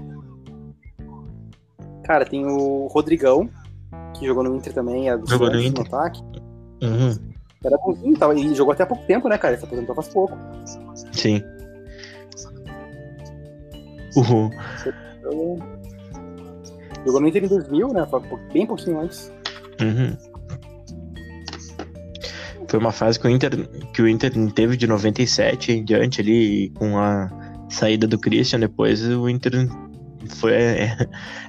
Cara, tem o Rodrigão, que jogou no Inter também, é do Jogou no Santos, Inter. ataque. Uhum. Era bonzinho, tava, e jogou até há pouco tempo, né, cara? Ele se aposentou faz pouco. Sim. Uhum. Então, jogou no Inter em 2000, né? Bem pouquinho antes. Uhum. Foi uma fase que o Inter que o Inter teve de 97 em diante ali com a saída do Christian depois o Inter foi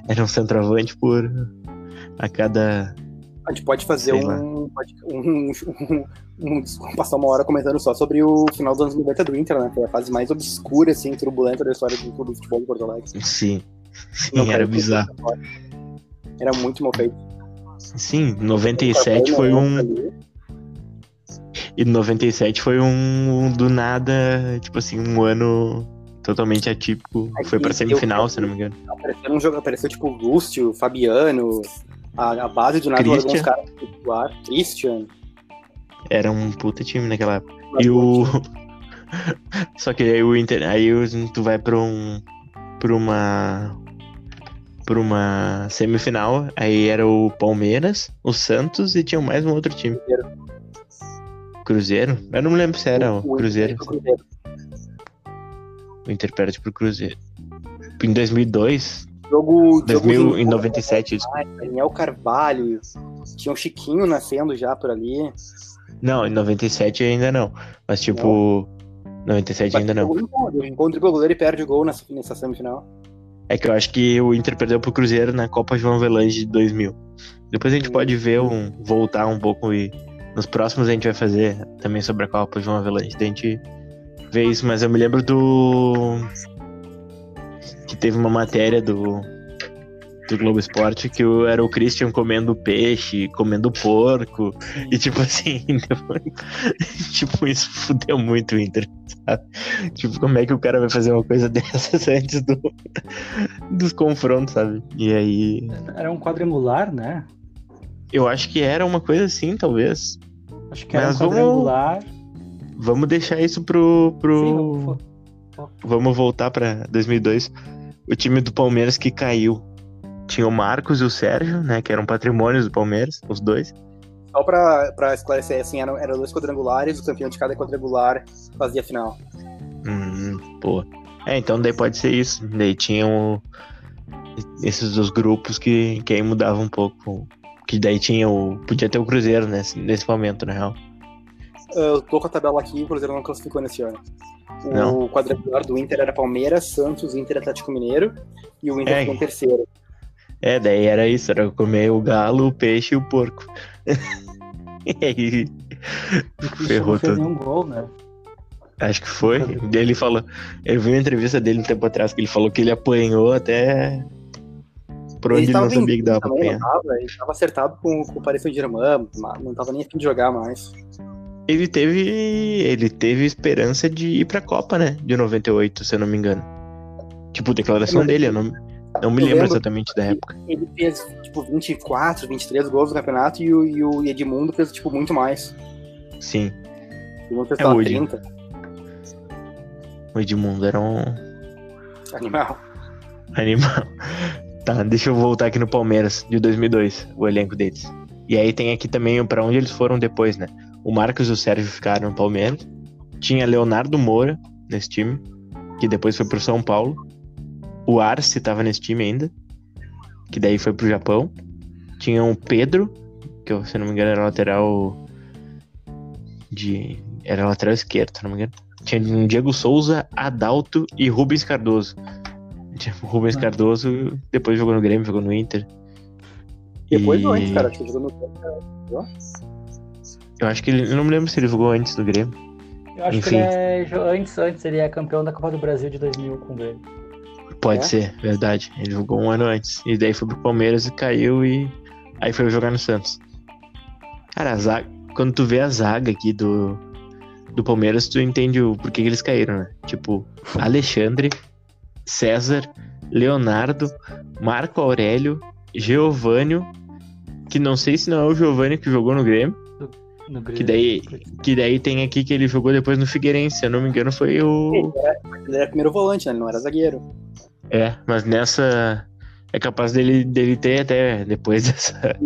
era um centroavante por a cada A gente pode fazer um, pode- [LAUGHS] um, um, um- Passar uma hora comentando só sobre o final dos anos 90 do Inter, né? Foi a fase mais obscura, assim, turbulenta da história do futebol de Porto Alegre. sim sim era bizarro Era muito mal feito. sim 97 foi um e 97 foi um, um do nada tipo assim um ano totalmente atípico Aí foi pra semifinal se não me engano Apareceu um jogo, apareceu tipo o Lúcio, Fabiano, a, a base do nada Christian. alguns caras titular, Christian. era um puta time naquela época E o. [LAUGHS] Só que aí o Inter. Aí tu vai pra um. pra uma. pra uma semifinal. Aí era o Palmeiras, o Santos e tinha mais um outro time. Cruzeiro. Cruzeiro? Eu não me lembro se era o, O- Cruzeiro. Cruzeiro. O Inter perde pro Cruzeiro. Em 2002, Jogo, 2000, jogo em 97, isso. Daniel Carvalho, tinha um Chiquinho nascendo já por ali. Não, em 97 ainda não. Mas tipo, 97 ainda não. Encontro, encontra o goleiro e perde o gol nessa, nessa semifinal. É que eu acho que o Inter perdeu pro Cruzeiro na Copa João Avelange de 2000. Depois a gente pode ver um voltar um pouco e nos próximos a gente vai fazer também sobre a Copa João Avelange. Daí A gente isso, mas eu me lembro do que teve uma matéria do do Globo Esporte que o- era o Christian comendo peixe, comendo porco e tipo assim, [LAUGHS] tipo isso fudeu muito o Inter, sabe? Tipo, como é que o cara vai fazer uma coisa [LAUGHS] dessas antes do dos confrontos, sabe? E aí, Era um quadrangular, né? eu acho que era uma coisa assim, talvez. Acho que era Mas um quadrangular. Vamos deixar isso pro. pro... Sim, vamos, Vamos voltar pra 2002. O time do Palmeiras que caiu. Tinha o Marcos e o Sérgio, né? Que eram patrimônios do Palmeiras, os dois. Só pra, pra esclarecer, assim, eram, eram dois quadrangulares, o campeão de cada quadrangular fazia a final. Hum, pô. É, então daí pode ser isso. Daí tinham esses dois grupos que, que aí mudavam um pouco. Que daí tinha o. Podia ter o Cruzeiro nesse, nesse momento, na real. Eu tô com a tabela aqui, o Cruzeiro não classificou nesse ano. O Não. quadrangular do Inter era Palmeiras, Santos, Inter Atlético Mineiro e o Inter É. ficou em terceiro. É, daí era isso, era comer o galo, o peixe e o porco. [LAUGHS] e aí, Ferrou não fez tudo. nenhum gol, né? acho que foi. Ele falou. Eu vi uma entrevista dele um tempo atrás que ele falou que ele apanhou até. Por onde ele, não tava em sabia que dava pra também, não apanhar. ele tava acertado com, com o Paris Saint-Germain, mas não tava nem afim de jogar mais. Ele teve. Ele teve esperança de ir pra Copa, né? De 98, se eu não me engano. Tipo, declaração dele, eu não, não me lembro lembro exatamente da época. Ele fez, tipo, 24, 23 gols no campeonato e o, e o Edmundo fez, tipo, muito mais. Sim, O Edmundo fez, É, o Ed- 30. o Edmundo era um Animal. animal. Tá, deixa eu voltar aqui no Palmeiras, de 2002, o elenco deles. E aí tem aqui também pra onde eles foram depois, né? O Marcos e o Sérgio ficaram no Palmeiras. Tinha Leonardo Moura nesse time, que depois foi pro São Paulo. O Arce tava nesse time ainda, que daí foi pro Japão. Tinha o Pedro, que se não me engano era lateral de era lateral esquerdo, se não me engano. Tinha o Diego Souza, Adalto e Rubens Cardoso. O Rubens Ah. Cardoso depois jogou no Grêmio, jogou no Inter. Depois E- ou antes, cara, acho que ele jogou no Eu acho que ele. Eu não me lembro se ele jogou antes do Grêmio. Eu acho Enfim. que ele é. Antes, antes, ele é campeão da Copa do Brasil de 2000 com o Grêmio. Pode É? ser, verdade. Ele jogou um ano antes. E daí foi pro Palmeiras e caiu e. Aí foi jogar no Santos. Cara, a zaga. Quando tu vê a zaga aqui do. Do Palmeiras, tu entende o porquê que eles caíram, né? Tipo, Alexandre, César, Leonardo, Marco Aurélio, Geovânio, que não sei se não é o Giovanni que jogou no Grêmio. No Grêmio. Que daí, que daí tem aqui que ele jogou depois no Figueirense, se eu não me engano, foi o. Ele era primeiro volante, né? Ele não era zagueiro. É, mas nessa. É capaz dele, dele ter até depois [LAUGHS] dessa.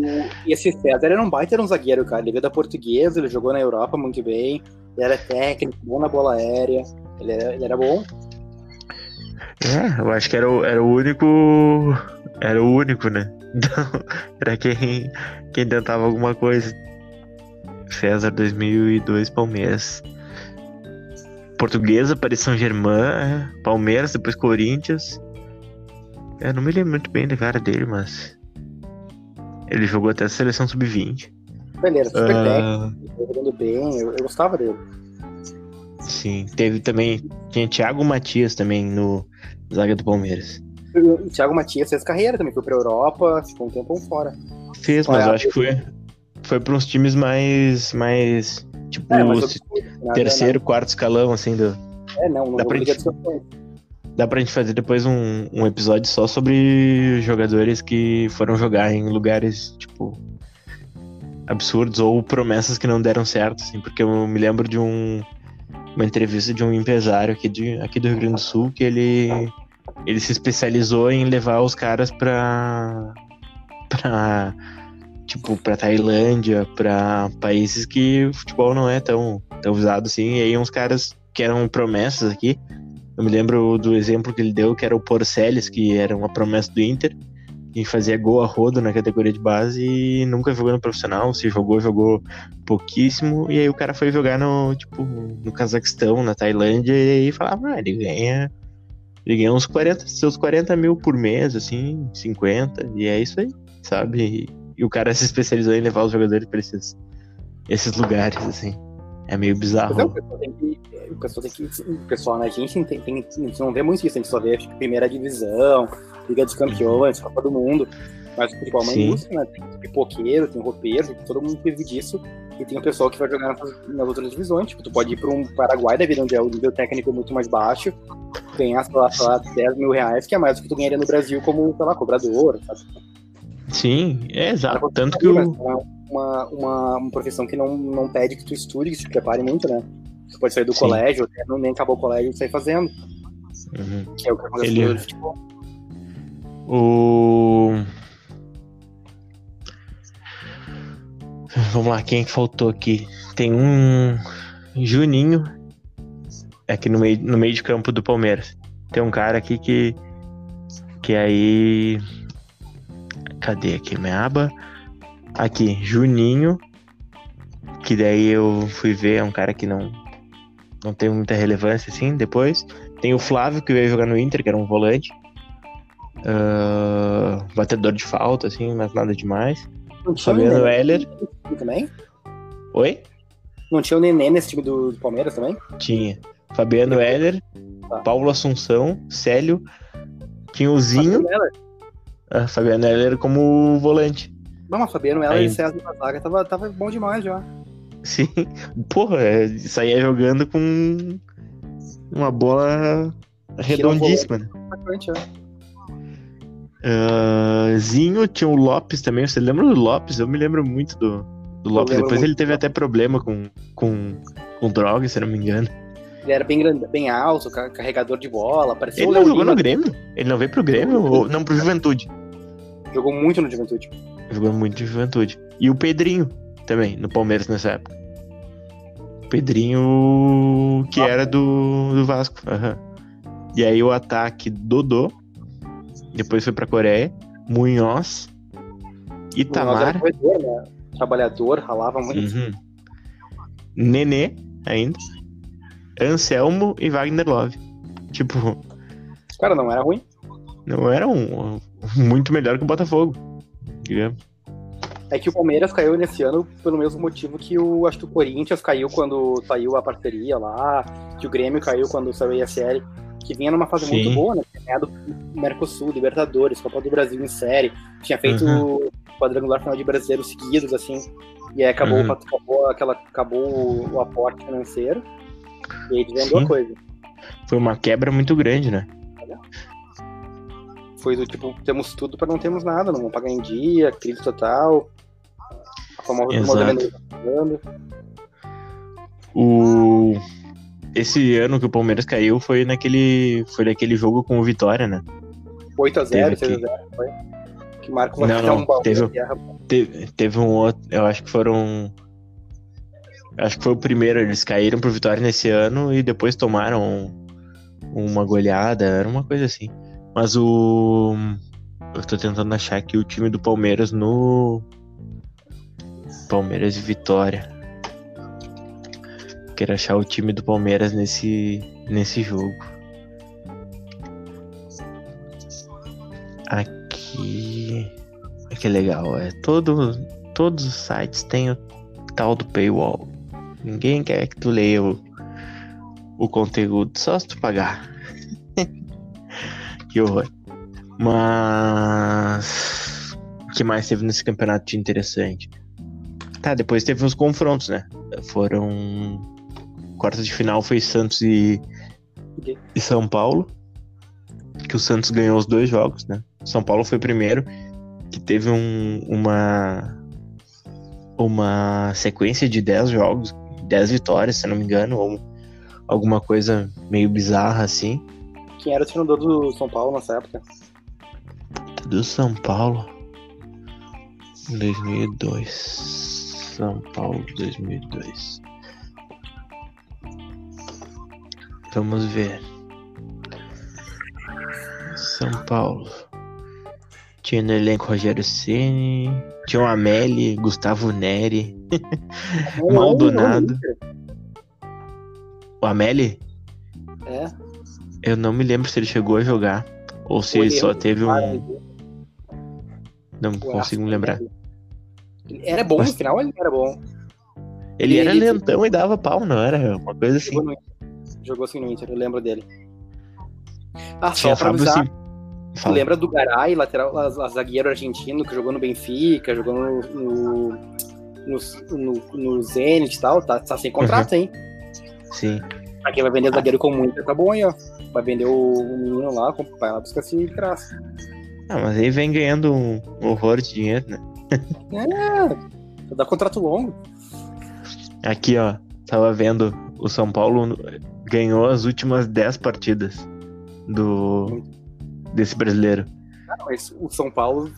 E esse César era um baita, era um zagueiro, cara. Ele veio da portuguesa, ele jogou na Europa muito bem. Ele era técnico, bom na bola aérea. Ele era, ele era bom. É, eu acho que era o, era o único. Era o único, né? [LAUGHS] Então, era quem, quem tentava alguma coisa. César 2002, Palmeiras. Portuguesa, Paris Saint-Germain, Palmeiras, depois Corinthians. Eu não me lembro muito bem da cara dele, mas. Ele jogou até a seleção sub-20. Ele era super Ah, técnico, tava jogando bem. Eu, eu gostava dele. sim, teve também. Tinha Thiago Matias também no zaga do Palmeiras. O Thiago Matias fez carreira também, foi pra Europa, ficou um tempo fora. Fez, mas eu acho que foi, foi para uns times mais. mais tipo, É, mas terceiro, quarto escalão, assim. Do, É, não, não dá pra brigar gente- dá pra gente fazer depois um, um episódio só sobre jogadores que foram jogar em lugares, tipo. absurdos ou promessas que não deram certo, assim, porque eu me lembro de um. uma entrevista de um empresário aqui, de, aqui do Rio Grande do Sul que ele. ele se especializou em levar os caras pra. pra. Tipo, pra Tailândia, pra países que o futebol não é tão, tão usado assim. E aí uns caras que eram promessas aqui. Eu me lembro do exemplo que ele deu, que era o Porceles, que era uma promessa do Inter, e fazia gol a rodo na categoria de base e nunca jogou no profissional. Se jogou, jogou pouquíssimo. E aí o cara foi jogar no, tipo, no Cazaquistão, na Tailândia, e aí falava, ah, ele ganha. Ele ganha uns 40, seus 40 mil por mês, assim, 50, e é isso aí, sabe? E o cara se especializou em levar os jogadores para esses, esses lugares, assim. É meio bizarro. Não, o pessoal tem que. O pessoal tem que. O pessoal, né? A gente, tem, tem, a gente não vê muito isso, a gente só vê primeira divisão, Liga dos Campeões, Copa do Mundo. Mas o futebol é uma Sim. indústria, né? Tem pipoqueiro, tem roupeiro, todo mundo vive disso. E tem o pessoal que vai jogar nas, nas outras divisões. Tipo, tu pode ir para um Paraguai da vida, onde é o nível técnico muito mais baixo, ganhar, sei lá, sei lá, 10 mil reais, que é mais do que tu ganharia no Brasil como, sei lá, cobrador, sabe? Sim, é exato. Tanto que Mas o. é uma, uma, uma profissão que não, não pede que tu estude, que te prepare muito, né? Tu pode sair do Sim. colégio, até não nem acabou o colégio e sair fazendo. Uhum. Que é o que acontece Ele- no futebol. O. Vamos lá, quem que faltou aqui? Tem um Juninho aqui no meio, no meio de campo do Palmeiras. Tem um cara aqui que. Que aí. Cadê aqui minha aba? Aqui, Juninho. Que daí eu fui ver, é um cara que não. Não tem muita relevância assim. Depois. Tem o Flávio que veio jogar no Inter, que era um volante. Ah, batedor de falta, assim, mas nada demais. Não tinha o Fabiano Nenê Heller. também? Oi? Não tinha o Nenê nesse time do, do Palmeiras também? Tinha. Fabiano Heller, Tá. Paulo Assunção, Célio, tinha o Zinho, Fabiano Heller. Ah, Fabiano Heller como volante. Não, mas Fabiano Heller Aí- e César na zaga tava, tava bom demais já. Sim. Porra, é, saía jogando com uma bola redondíssima, né? É. Ah, Zinho, tinha o Lopes também. Você lembra do Lopes? Eu me lembro muito do, do Lopes. Depois ele teve até problema com, com, com droga, se não me engano. Ele era bem, grande, bem alto, ca- carregador de bola, parecia Ele não jogou no Grêmio? Ele não veio pro Grêmio? Ou, não, pro Juventude. Jogou muito no Juventude. Jogou muito de Juventude. E o Pedrinho também, no Palmeiras nessa época. O Pedrinho que era do, do Vasco. aham. E aí o ataque Dodô. Depois foi pra Coreia. Munhoz. Itamar. corredor, né? Trabalhador, ralava muito. Uhum. Nenê ainda. Anselmo e Wagner Love. Tipo, Cara, não era ruim. não era um- muito melhor que o Botafogo. digamos. É que o Palmeiras caiu nesse ano pelo mesmo motivo que o acho que o Corinthians caiu quando saiu a parceria lá, que o Grêmio caiu quando saiu a série, que vinha numa fase Sim. muito boa, né? Tinha ganhado Mercosul, Libertadores, Copa do Brasil em série, tinha feito Uhum. quadrangular final de brasileiros seguidos, assim, e aí acabou, Uhum. acabou, aquela, acabou o aporte financeiro, e aí desvendou a coisa. Foi uma quebra muito grande, né? Foi do tipo, temos tudo para não termos nada, não vamos pagar em dia, crise total, a famosa modernização. O... Esse ano que o Palmeiras caiu foi naquele, foi naquele jogo com o Vitória, né? 8x0, Teve 6x0, foi. Que Marco vai Não, não, um teve-. Teve, teve um outro, eu acho que foram. Acho que foi o primeiro, eles caíram pro Vitória nesse ano e depois tomaram uma goleada, era uma coisa assim. Mas o. Eu tô tentando achar aqui o time do Palmeiras no. Palmeiras e Vitória. Quero achar o time do Palmeiras nesse, nesse jogo. Aqui. Que legal, é todo, todos os sites têm o tal do paywall. Ninguém quer que tu leia o, o conteúdo, só se tu pagar. Que horror. Mas o que mais teve nesse campeonato de interessante? Tá, depois teve os confrontos, né? Foram quartas de final foi Santos e, e São Paulo. Que o Santos ganhou os dois jogos, né? São Paulo foi primeiro, que teve um- uma uma sequência de 10 jogos, 10 vitórias, se não me engano, ou alguma coisa meio bizarra assim. Quem era o treinador do São Paulo nessa época? Do São Paulo. 2002. São Paulo 2002. Vamos ver. São Paulo. Tinha no elenco Rogério Ceni, tinha o Amélie, Gustavo Neri, [LAUGHS] Maldonado. O Amélie? É. Eu não me lembro se ele chegou a jogar ou se ele só teve um. Não consigo me lembrar. Era bom no final, ele era bom. Ele era lentão e dava pau, não era? Uma coisa assim. Jogou, no Inter. Jogou assim no Inter, eu lembro dele. Ah, só pra avisar, tu lembra do Garay, lateral, zagueiro argentino, que jogou no Benfica, jogou no, no, no, Zenit e tal, tá, tá sem contrato, Uhum. hein? Sim. Aqui vai vender zagueiro comum, Inter, tá bom aí, ó. Vai vender o, o menino lá, vai lá buscar esse graça. Ah, mas aí vem ganhando um horror de dinheiro, né? É, dá contrato longo. Aqui, ó. Tava vendo. O São Paulo ganhou as últimas 10 partidas do desse brasileiro. Ah, mas o São Paulo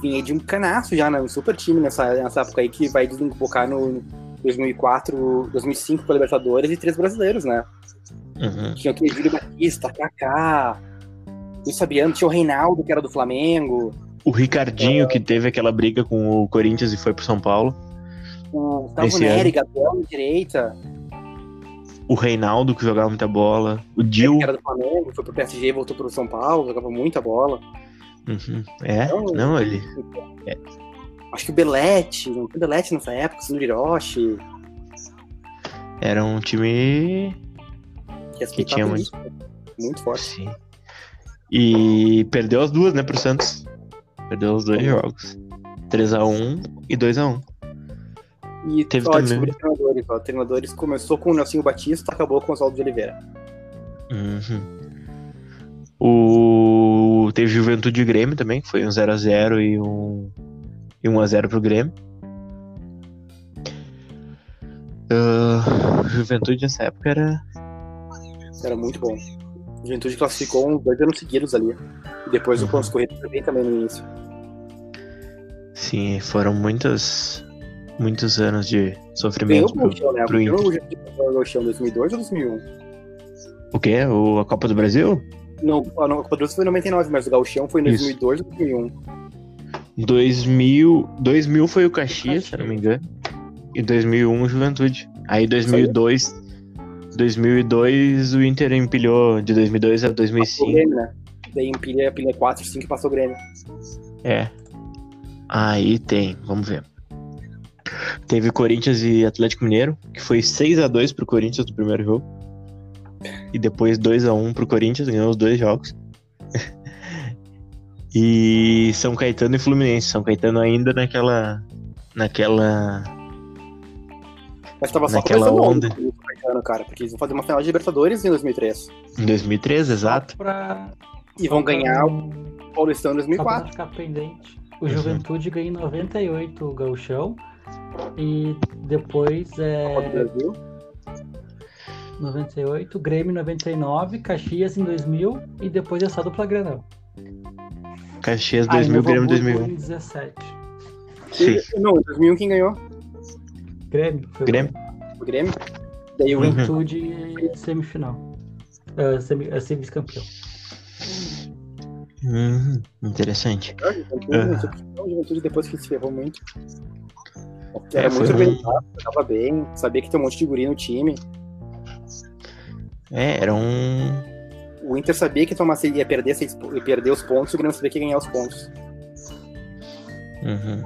vinha de um canaço já, né? Um super time nessa, nessa época aí que vai desembocar no 2004, 2005 para Libertadores e três brasileiros, né? Uhum. Tinha aquele Júlio Batista, Kaká, Luiz Fabiano, tinha o Reinaldo, que era do Flamengo, O Ricardinho, que teve aquela briga com o Corinthians e foi pro São Paulo. o Gustavo Neri. Gabriel na direita, O Reinaldo, que jogava muita bola. O Dil. que era do Flamengo, foi pro PSG voltou pro São Paulo, jogava muita bola. Uhum. É, Então, não, ele. Acho que o Belete, não tinha Belete nessa época, o Hiroshi, Era um time. Que Que tinha muito. Muito forte. Sim. E perdeu as duas, né, pro Santos. Perdeu os dois jogos. 3x1 e 2x1. E Teve ó, também. treinadores, ó. Treinadores começou com o Nelsinho Batista, acabou com o Oswaldo de Oliveira. Uhum. O... Teve Juventude e Grêmio também, que foi um 0x0 e um... e 1x0 pro Grêmio. Ah, Juventude nessa época era. Era muito bom. A Juventude classificou uns dois anos seguidos ali. E depois o Uhum. Pontos Corretos também, também no início. Sim, foram muitos, muitos anos de Ganhou sofrimento o pro, Gauchão, né? pro Ganhou Inter. o Juventude ganhou o Gauchão em 2002 ou 2001? O quê? O, a Copa do Brasil? Não, a Copa do Brasil foi em 99, mas o Gauchão foi em Isso. 2002 ou 2001. 2000, 2000 foi o Caxias, se eu não me engano. E 2001 o Juventude. Aí 2002, 2002 o Inter empilhou de 2002 a Passou o 2005. Grêmio, né? Daí empilha, empilha 4, 5 e passou o Grêmio. É. Aí tem, vamos ver. Teve Corinthians e Atlético Mineiro, que foi 6 a 2 pro Corinthians no primeiro jogo. E depois 2 a 1 pro Corinthians, ganhou os dois jogos. [LAUGHS] e São Caetano e Fluminense. São Caetano ainda naquela naquela Mas tava só Naquela onda. ontem, o Caetano, cara, porque eles vão fazer uma final de Libertadores em 2003. em 2013, exato. Pra, E vão ganhar o Paulistão em só pra 2004. ficar pendente. O Uhum. Juventude ganha em 98 o Gauchão. E depois Copa do é Brasil. 98, Grêmio em 99, Caxias em 2000 e depois é só dupla Granal. Caxias Ah, e 2000, Novo Grêmio Hamburgo 2001. em 17. Sim. E- Não, em 2001 quem ganhou? Grêmio. Foi Grêmio. O Grêmio. Daí o Uhum. Juventude semifinal. Uh, semi, uh, vice-campeão. Hum, interessante. Juventude, depois que se ferrou muito. Era É, muito um- organizado, jogava bem, sabia que tem um monte de guri no time. É, era um. O Inter sabia que ia, perder, seis, ia perder os pontos e o Grêmio sabia que ia ganhar os pontos. Uhum.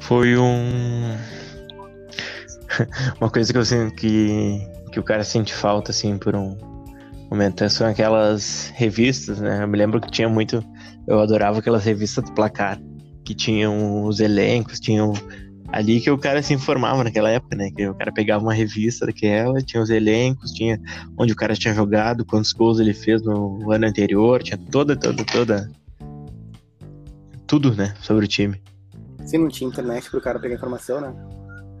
Foi um. [LAUGHS] Uma coisa que eu sinto que, que o cara sente falta, assim, por um momento. São aquelas revistas, né? Eu me lembro que tinha muito. Eu adorava aquelas revistas do placar, que tinham os elencos, tinham. Ali que o cara se informava naquela época, né? Que o cara pegava uma revista daquela, tinha os elencos, tinha onde o cara tinha jogado, quantos gols ele fez no ano anterior, tinha toda, toda, toda. Tudo, né? Sobre o time. Se não tinha internet pro cara pegar informação, né?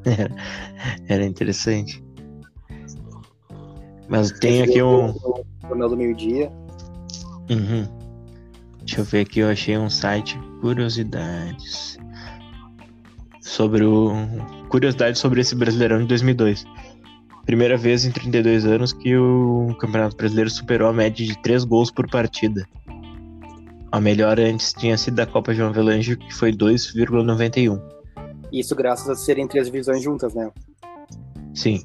Era, [LAUGHS] era interessante. Mas tem aqui um. Jornal do Meio-Dia. Uhum. Deixa eu ver aqui, eu achei um site Curiosidades. Sobre o. Curiosidades sobre esse Brasileirão de 2002. Primeira vez em 32 anos que o Campeonato Brasileiro superou a média de 3 gols por partida. A melhor antes tinha sido da Copa João Avelange, que foi 2,91. Isso graças a serem três divisões juntas, né? Sim.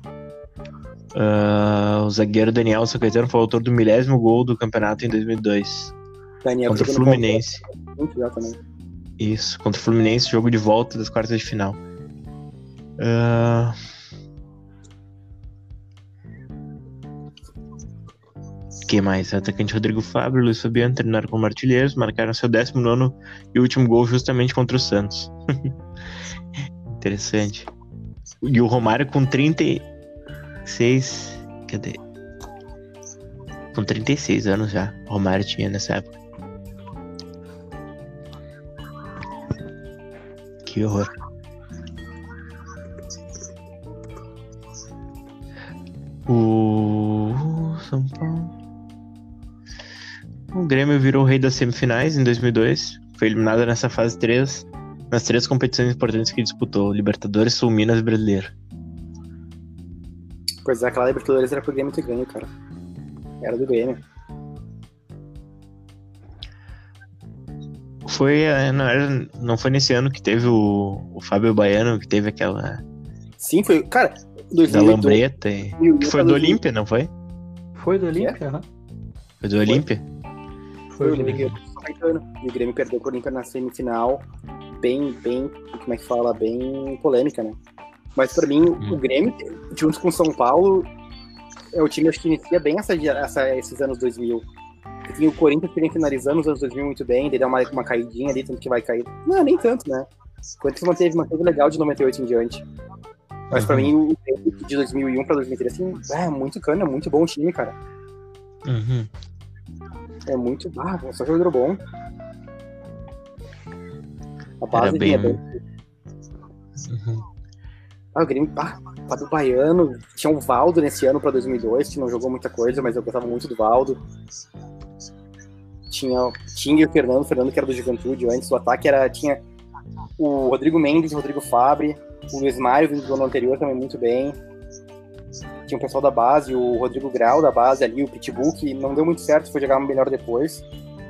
Uh, o zagueiro Daniel Sacaetano foi o autor do milésimo gol do campeonato em 2002. Daniel contra o Fluminense. Isso, contra o Fluminense, jogo de volta das quartas de final. Ah, que mais? Atacante Rodrigo Fábio e Luiz Fabiano terminaram como artilheiros, marcaram seu 19 e último gol justamente contra o Santos. [LAUGHS] Interessante. E o Romário com 36. Cadê? Com 36 anos já. O Romário tinha nessa época. Que horror. O São Paulo. O Grêmio virou o rei das semifinais em 2002. Foi eliminado nessa fase 3, nas três competições importantes que disputou: Libertadores, Sul, Minas e Brasileiro. Pois é, aquela Libertadores era pro Grêmio ter ganho, cara. Era do Grêmio. Foi, eh, não, era, não foi nesse ano que teve o, o Fábio Baiano, que teve aquela Sim, foi. Cara, da 2002. Lambreta. e- Que foi do Olímpia, não foi? Foi do Olímpia? aham. Foi do Olímpia? Foi o do São Caetano. E o Grêmio perdeu pro Olímpia na semifinal. Bem, bem, como é que fala? Bem polêmica, né? Mas pra mim, Hum. o Grêmio, junto com o São Paulo, é o time acho que inicia bem essa, essa- esses anos 2000. E o Corinthians que vem finalizando os anos 2000 muito bem, daí dá uma, uma caidinha ali, tanto que vai cair. Não, nem tanto, né? O Corinthians manteve, manteve legal de 98 em diante. Mas pra Uhum. mim, o Grêmio de 2001 pra 2003, assim, é muito cana, muito bom o time, cara. Uhum. É muito. Ah, só jogador bom. A base bem-. Uhum. Ah, o Grêmio, ah, Fábio Baiano. Tinha o Valdo nesse ano pra 2002, que não jogou muita coisa, mas eu gostava muito do Valdo. Tinha, tinha o Fernando, o Fernando que era do Juventude antes. O ataque era, tinha o Rodrigo Mendes, o Rodrigo Fabre, o Luiz Mário, vindo do ano anterior também muito bem. Tinha o pessoal da base, o Rodrigo Grau da base ali, o Pitbull, que não deu muito certo, foi jogar melhor depois,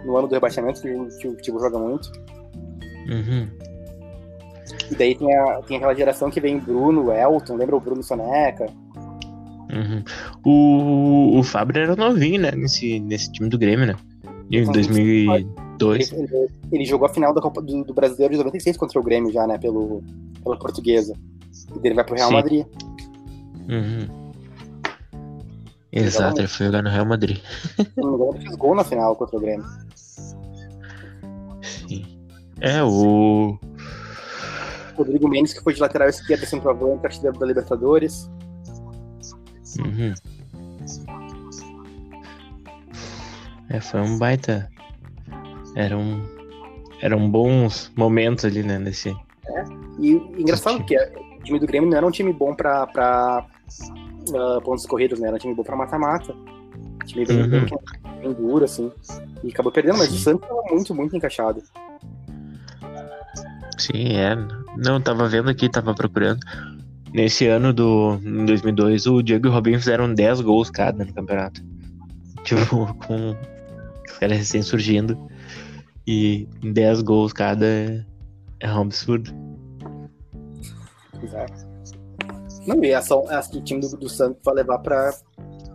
no ano do rebaixamento, o- que o Pitbull joga muito. Uhum. E daí tem, a, tem aquela geração que vem Bruno, Elton, lembra o Bruno Soneca? Uhum. O, o Fábio era novinho, né? Nesse, nesse time do Grêmio, né? Em Então, 2002. Ele, ele- ele jogou a final da Copa do, do Brasileiro de 96 contra o Grêmio já, né? Pelo, pela portuguesa. E daí ele vai pro Real Sim. Madrid. Uhum. Exato, ele foi jogar no Real Madrid. Ele fez gol na final contra o Grêmio. É, o. Rodrigo Mendes, que foi de lateral esquerda, centroavante, artilheiro da Libertadores. Uhum. É, foi um baita. Eram. Eram bons momentos ali, né? Nesse. E engraçado que o time do Grêmio não era um time bom pra, pra ah, pontos corridos, né? Era um time bom pra mata-mata. Time bem, Uhum. bem, bem duro, assim. E acabou perdendo, mas Sim. o Santos tava muito, muito encaixado. Sim, é. Não, tava vendo aqui, tava procurando. Nesse ano do em 2002, o Diego e o Robinho fizeram 10 gols cada no campeonato. [LAUGHS] Tipo, com os caras recém surgindo. E 10 gols cada é, é um absurdo. Exato. Não, e acho que o time do, do Santos vai levar pra,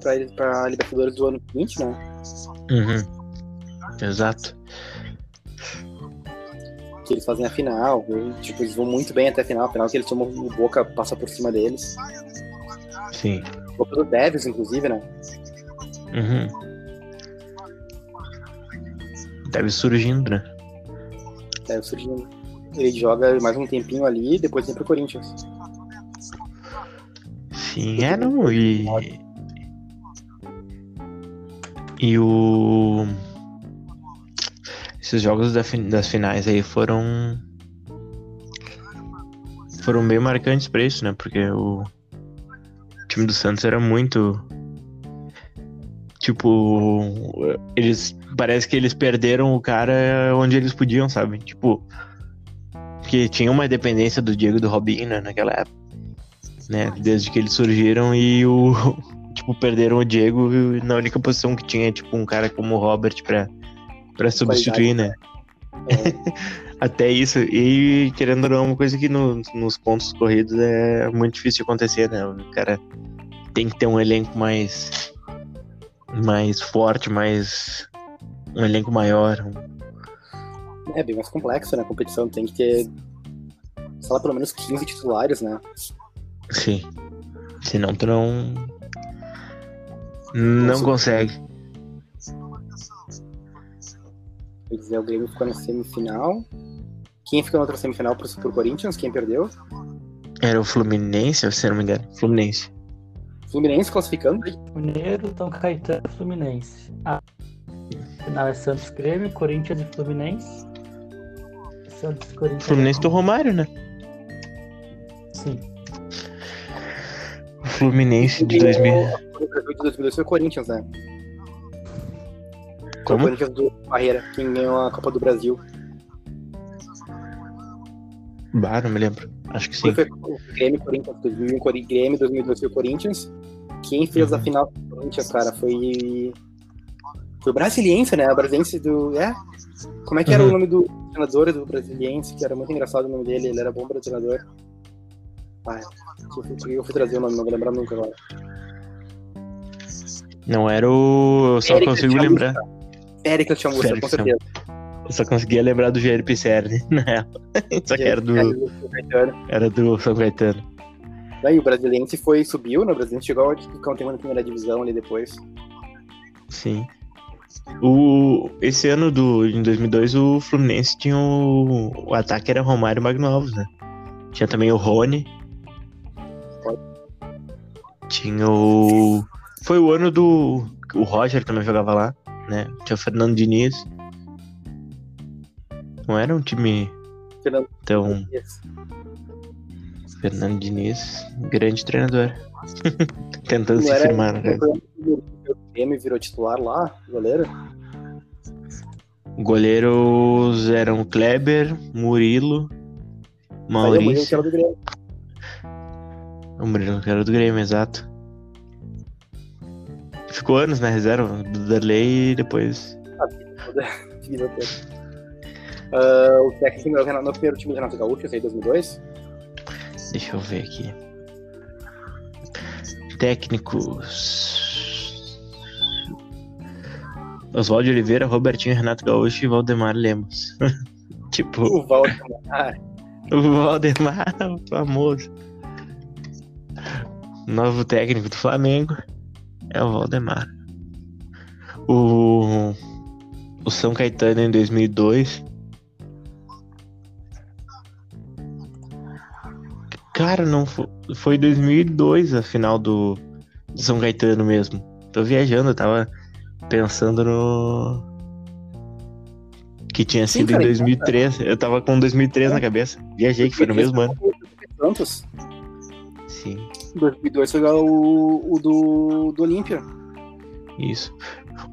pra, pra Libertadores do ano seguinte, né? Uhum. Exato. Que eles fazem a final. e, tipo, eles vão muito bem até a final. A final que eles tomam o Boca, passa por cima deles. Sim. Boca do Devils, inclusive, né? Uhum. Deve surgindo, né? Deve surgindo. Ele joga mais um tempinho ali e depois vem pro Corinthians. Sim, é não. E. E o. Esses jogos das finais aí foram. Foram bem marcantes pra isso, né? Porque o time do Santos era muito. Tipo. Eles parece que eles perderam o cara onde eles podiam, sabe? Tipo, que tinha uma dependência do Diego e do Robinho né, naquela época, né? Desde que eles surgiram e o [LAUGHS] tipo perderam o Diego na única posição que tinha tipo um cara como o Robert para para substituir, né? É. [LAUGHS] Até isso, e querendo ou não, uma coisa que no, nos pontos corridos é muito difícil de acontecer, né? O cara tem que ter um elenco mais mais forte, mais um elenco maior. É bem mais complexo, né? A competição tem que ter, sei lá, pelo menos 15 titulares, né? Sim. Senão tu não. Não Nossa, consegue. Quer dizer, o Grêmio ficou na semifinal. Quem ficou na outra semifinal pro, pro Corinthians? Quem perdeu? Era o Fluminense, se não me engano. Fluminense. Fluminense classificando? Mineiro, São Caetano Fluminense. A final é Santos Grêmio, Corinthians e Fluminense. Santos Corinthians. Fluminense do Romário, né? Sim. O Fluminense de 2000. O Brasil de 2002 foi o Corinthians, né? Como? O Corinthians do Barreira, quem ganhou a Copa do Brasil. Bah, não me lembro. Acho que sim. Foi o Grêmio, Corinthians 2001, Grêmio 2002 foi o Corinthians. Quem fez uhum. a final do Corinthians, cara, foi. Foi o Brasiliense, né? O Brasiliense do. É? Como é que era uhum. o nome do treinador do Brasiliense? Que era muito engraçado o nome dele, ele era bom para treinador. Ah, eu fui trazer o nome, não vou lembrar nunca agora. Não era o. Eu só Érica consigo lembrar. Érica Chamussa, com certeza. Eu só conseguia lembrar do Jair Pisserni, [LAUGHS] né? Só que era do. Era do São Caetano. Daí o Brasiliense foi, subiu, né? O Brasiliense chegou a ficar um tempo na primeira divisão ali depois. Sim. O, esse ano do, em 2002, o Fluminense tinha o, o ataque era Romário e Magnovos, né? Tinha também o Rony. Tinha o. Foi o ano do. O Roger também jogava lá, né? Tinha o Fernando Diniz. Não era um time Fernando tão. Diniz. Fernando Diniz, grande treinador. [LAUGHS] Tentando não se firmar, né? O Grêmio virou titular lá, goleiro? Goleiros eram Kleber, Murilo, Maurício. o Murilo que era do Grêmio. O Murilo que era do Grêmio, exato. Ficou anos na reserva do Darley e depois. A vida toda. Uh, o técnico é no primeiro time do Renato Gaúcho, esse aí 2002. Deixa eu ver aqui. Técnicos. Oswaldo Oliveira, Robertinho, Renato Gaúcho e Valdemar Lemos. [LAUGHS] tipo. O Valdemar. o Valdemar, o famoso. Novo técnico do Flamengo é o Valdemar. O, o São Caetano em 2002 Cara, não foi, foi 2002 a final do, do São Caetano mesmo. Tô viajando, eu tava pensando no. Que tinha Sim, sido cara, em 2003. Então, eu tava com 2003 é. na cabeça. Viajei, que foi no mesmo ano. Santos. Sim. 2002 foi o, o do, do Olímpia. Isso.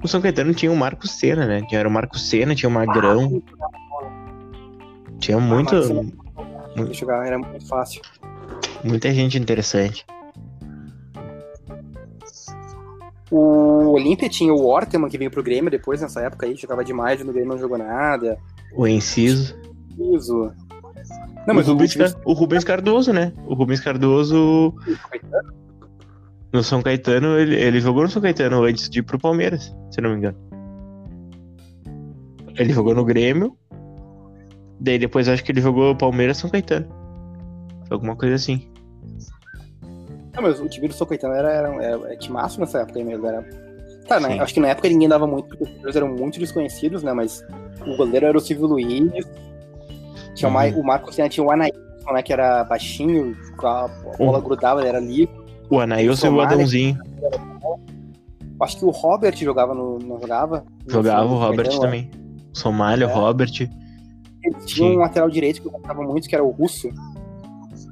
O São Caetano tinha o Marco Senna, né? Tinha o Marco Senna, tinha o Magrão. Ah, tinha muito. Ah, jogar era muito fácil. Muita gente interessante. O Olímpia tinha o Orteman que veio pro Grêmio depois, nessa época aí, jogava demais, no Grêmio não jogou nada. O Enciso. Enciso. Não, mas o, Rubens, o, Rubens Cardoso, né? O Rubens Cardoso. No São Caetano, ele, ele jogou no São Caetano antes de ir pro Palmeiras, se não me engano. Ele jogou no Grêmio. Daí depois acho que ele jogou Palmeiras São Caetano. Alguma coisa assim. Não, mas o time do São Caetano era, era, era, era timaço nessa época mesmo. Era... Tá, né? Acho que na época ninguém dava muito, porque os jogadores eram muito desconhecidos, né? Mas o goleiro era o Silvio Luiz. Tinha uhum. o, Marcos Senna, tinha o Anaílson, né? Que era baixinho, a bola uhum. grudava, ele era livre. O Anaílson e o Adãozinho. Acho que o Robert jogava no. Não jogava? Jogava o Robert também. O Somália, é. o Robert. Ele tinha um lateral direito que eu gostava muito, que era o Russo.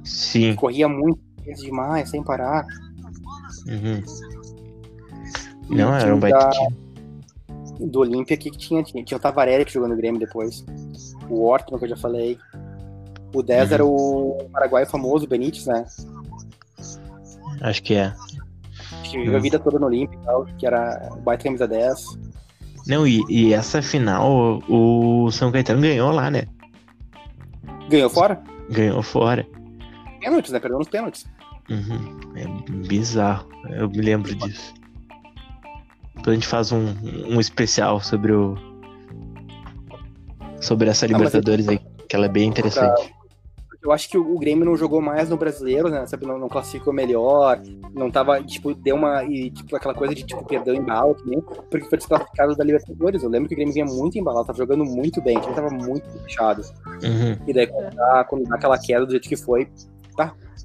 Sim. Corria muito demais, sem parar. Uhum. Não, era um baita time. do Olímpia que tinha, tinha, tinha o Tavarelli jogou no Grêmio depois. O Orton, que eu já falei. O 10 Uhum. era o paraguaio famoso, o Benítez, né? Acho que é. Que viveu a vida toda no Olímpia e tal, que era o baita camisa 10. Não, e, e essa final, o São Caetano ganhou lá, né? Ganhou fora? Ganhou fora. Pênaltis, né? Perdeu nos pênaltis. Uhum. É bizarro. Eu me lembro disso. Depois a gente faz um, um especial sobre o. Sobre essa Ah, mas Libertadores aí, que ela é bem interessante. Eu acho que o, Grêmio não jogou mais no brasileiro, né? Sabe, não, não classificou melhor, não tava, tipo, deu uma. E, tipo, aquela coisa de tipo, perdeu embalo também, porque foi desclassificado da Libertadores. Eu lembro que o Grêmio vinha muito embalado, tava jogando muito bem, o time tava muito fechado. Uhum. E daí, quando dá, quando dá aquela queda do jeito que foi,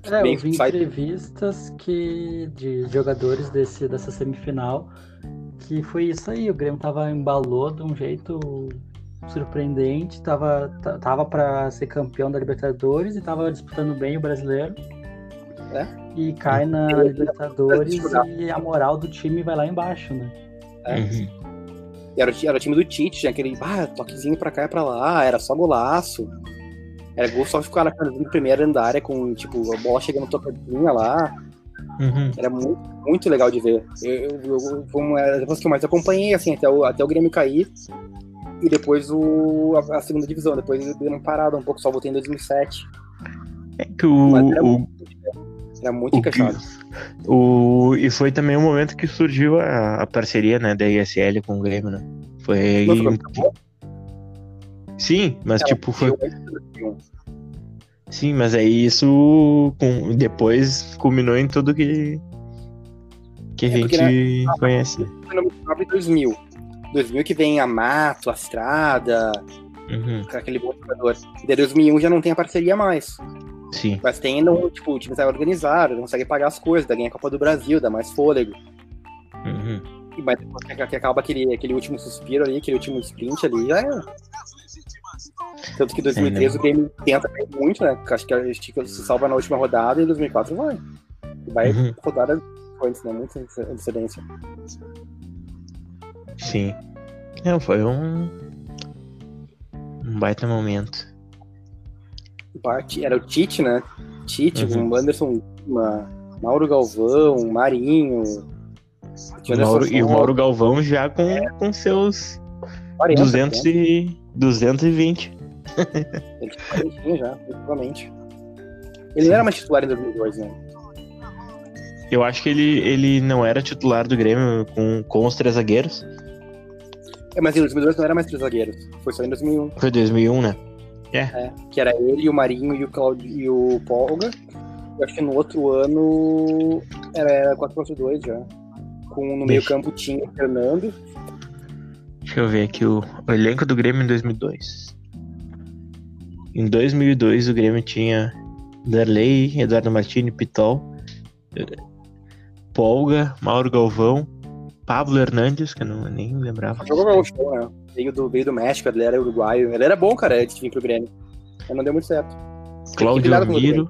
É, Bem eu vi sai- entrevistas que, de jogadores desse, dessa semifinal que foi isso aí, o Grêmio tava embalou de um jeito surpreendente, tava, ta- tava para ser campeão da Libertadores e tava disputando bem o brasileiro. É. E cai na Eu- Libertadores jogar. e a moral do time vai lá embaixo, né? É. Uhum. Era, era o time do Tite, tinha aquele ah, toquezinho pra cá e pra lá, era só golaço. Era gol só ficar na casa do primeiro andar, com tipo, a bola chegando tocadinha lá. Uhum. Era muito, muito legal de ver. Eu, eu, eu- foi uma das que eu mais acompanhei, assim, até o, até o Grêmio cair. E depois o, a, a segunda divisão. Depois eles deram parada um pouco, só voltei em 2007. É que o, Mas era o, Era muito O que- encaixado. o. E foi também o momento que surgiu a, a parceria, né, da ISL com o Grêmio, né? Foi. Sim, mas Ela tipo, foi. surgiu antes do 2001. Sim, mas aí isso com, depois culminou em tudo que. Que a É porque, gente conhece. Foi no 2009 e 2000. 2000 que vem a Mato, a Estrada, Uhum, aquele bom jogador. E daí 2001 já não tem a parceria mais. sim. Mas tem ainda, um, tipo, o time tá organizado, consegue pagar as coisas, daí ganha a Copa do Brasil, dá mais fôlego. Uhum. E mas que, acaba aquele, aquele último suspiro ali, aquele último sprint ali, já é. Tanto que em 2013 o Grêmio tenta muito, né? Acho que a Estica se salva na última rodada e em 2004 vai. Vai Uhum. rodada antes, né? Muita antecedência. Sim. Não, foi um. Um baita momento. Era o Tite, né? Tite, Uhum. com Anderson Lima, Mauro Galvão, Marinho. O Mauro- e o Mauro Galvão já com, com seus 40, 200 e, 220. [LAUGHS] Ele tinha 40 já, provavelmente. Ele não era mais titular em 2002, né? Eu acho que ele, ele não era titular do Grêmio com, com os três zagueiros. É, mas em 2002 não era mais três zagueiros. Foi só em 2001. Foi 2001, né? É, que era ele, o Marinho e o, Claudio, e o Polga. Eu acho que no outro ano era 4-4-2 já. Com no meio Deixa. campo tinha o Fernando. Deixa eu ver aqui o, o elenco do Grêmio em 2002. Em 2002 o Grêmio tinha Darley, Eduardo Martini, Pitol, eh, Polga, Mauro Galvão, Pablo Hernandes, que eu não, nem lembrava. Jogou gaúcho, né? Veio do, veio do México, ele era uruguaio. Ele era bom, cara, antes de vir pro Grêmio. Mas não deu muito certo. Claudio Cuidado com o Miro,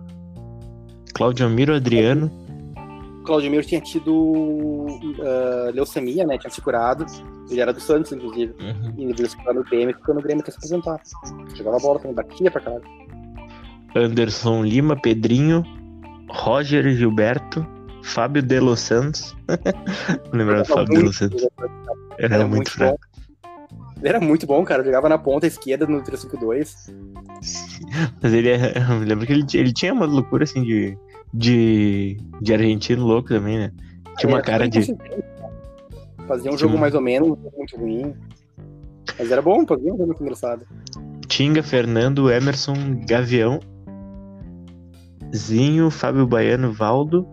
Claudio Miro, Adriano, O Claudio Miro tinha tido ah, leucemia, né? Tinha se curado. Ele era do Santos, inclusive. uhum. E ele veio se curar no Grêmio, ficou no Grêmio quer se apresentar. Jogava bola também, batia pra caralho. Anderson Lima, Pedrinho, Roger Gilberto, Fábio de Los Santos. [LAUGHS] Lembrava do Fábio de Los Santos. Ele era, muito, fraco. bom. Ele era muito bom, cara. Jogava na ponta esquerda no 352. [LAUGHS] Mas ele é- eu lembro que ele, tinha- ele tinha uma loucura assim de, de, de argentino louco também, né? Tinha uma Era cara de. Fazia um jogo mais ou menos, muito ruim. Mas era bom, fazia um jogo muito engraçado. Tinga, Fernando, Emerson, Gavião, Zinho, Fábio Baiano, Valdo.